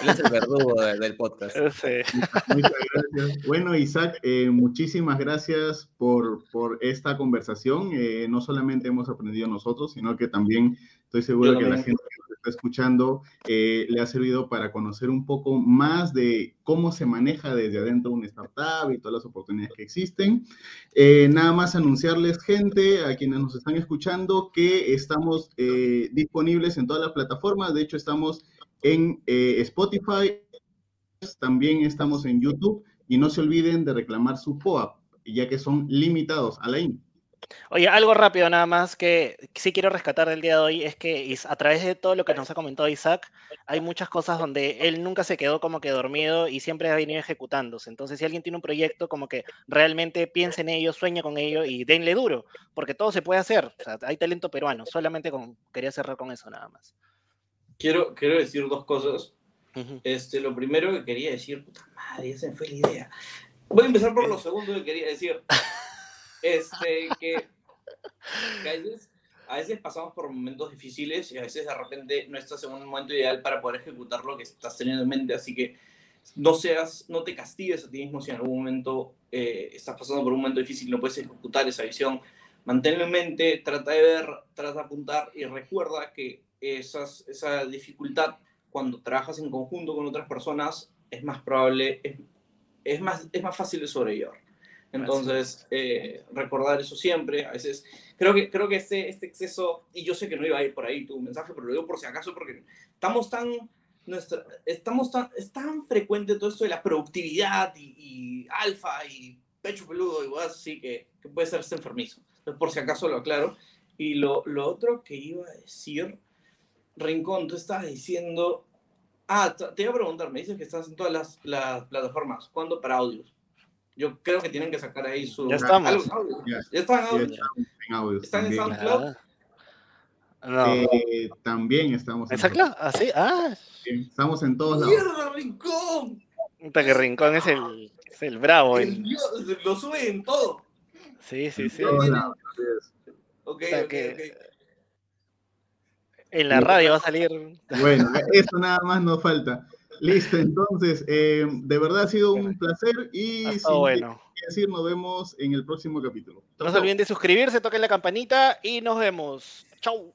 [SPEAKER 1] Él es el verdugo del podcast.
[SPEAKER 2] Muchas gracias. Bueno, Isaac, eh, muchísimas gracias por, por esta conversación. Eh, no solamente hemos aprendido nosotros, sino que también estoy seguro que la gente que nos está escuchando eh, le ha servido para conocer un poco más de cómo se maneja desde adentro una startup y todas las oportunidades que existen. nada más anunciarles, gente, a quienes nos están escuchando, que estamos disponibles en todas las plataformas. De hecho, estamos en eh, Spotify, también estamos en YouTube y no se olviden de reclamar su POAP, ya que son limitados. Alain.
[SPEAKER 3] Oye, algo rápido nada más que sí quiero rescatar del día de hoy es que a través de todo lo que nos ha comentado Isaac, hay muchas cosas donde él nunca se quedó como que dormido y siempre ha venido ejecutándose. Entonces, si alguien tiene un proyecto, como que realmente piense en ello, sueña con ello y denle duro, porque todo se puede hacer. O sea, hay talento peruano, solamente quería cerrar con eso nada más.
[SPEAKER 4] Quiero, quiero decir dos cosas. este, lo primero que quería decir, puta madre, esa fue la idea. Voy a empezar por lo segundo que quería decir. Este, que, a, veces, pasamos por momentos difíciles y a veces de repente no estás en un momento ideal para poder ejecutar lo que estás teniendo en mente, así que no seas, no te castigues a ti mismo si en algún momento eh, estás pasando por un momento difícil y no puedes ejecutar esa visión. Manténlo en mente, trata de ver, trata de apuntar y recuerda que esas, esa dificultad cuando trabajas en conjunto con otras personas es más probable, es, es más, es más fácil de sobrellevar. Entonces, eh, recordar eso siempre. A veces, creo que, creo que este, este exceso, y yo sé que no iba a ir por ahí tu mensaje, pero lo digo por si acaso, porque estamos tan, nuestra, estamos tan, es tan frecuente todo esto de la productividad y, alfa y pecho peludo y cosas así que, que puede ser enfermizo. Entonces, por si acaso lo aclaro. Y lo, lo otro que iba a decir, Rincón, tú estabas diciendo, ah, te iba a preguntar, me dices que estás en todas las, las plataformas, ¿cuándo para audios? Yo creo que tienen que sacar ahí su.
[SPEAKER 3] Ya estamos.
[SPEAKER 4] Ya, están en audio. ¿Están en SoundCloud?
[SPEAKER 2] No. Eh, también estamos
[SPEAKER 3] en SoundCloud. ¿Ah, sí? Ah.
[SPEAKER 2] Estamos en todos lados.
[SPEAKER 4] ¡Mierda, Rincón!
[SPEAKER 3] Puta que Rincón es el, es el bravo.
[SPEAKER 4] El, lo sube en todo.
[SPEAKER 3] Sí, sí, sí.
[SPEAKER 4] Ok, ok,
[SPEAKER 3] En la radio va a salir.
[SPEAKER 2] Bueno, eso nada más nos falta. Listo, entonces, eh, de verdad ha sido un placer y
[SPEAKER 3] sin bueno.
[SPEAKER 2] decir, nos vemos en el próximo capítulo.
[SPEAKER 3] No se olviden de suscribirse, toquen la campanita y nos vemos. Chau.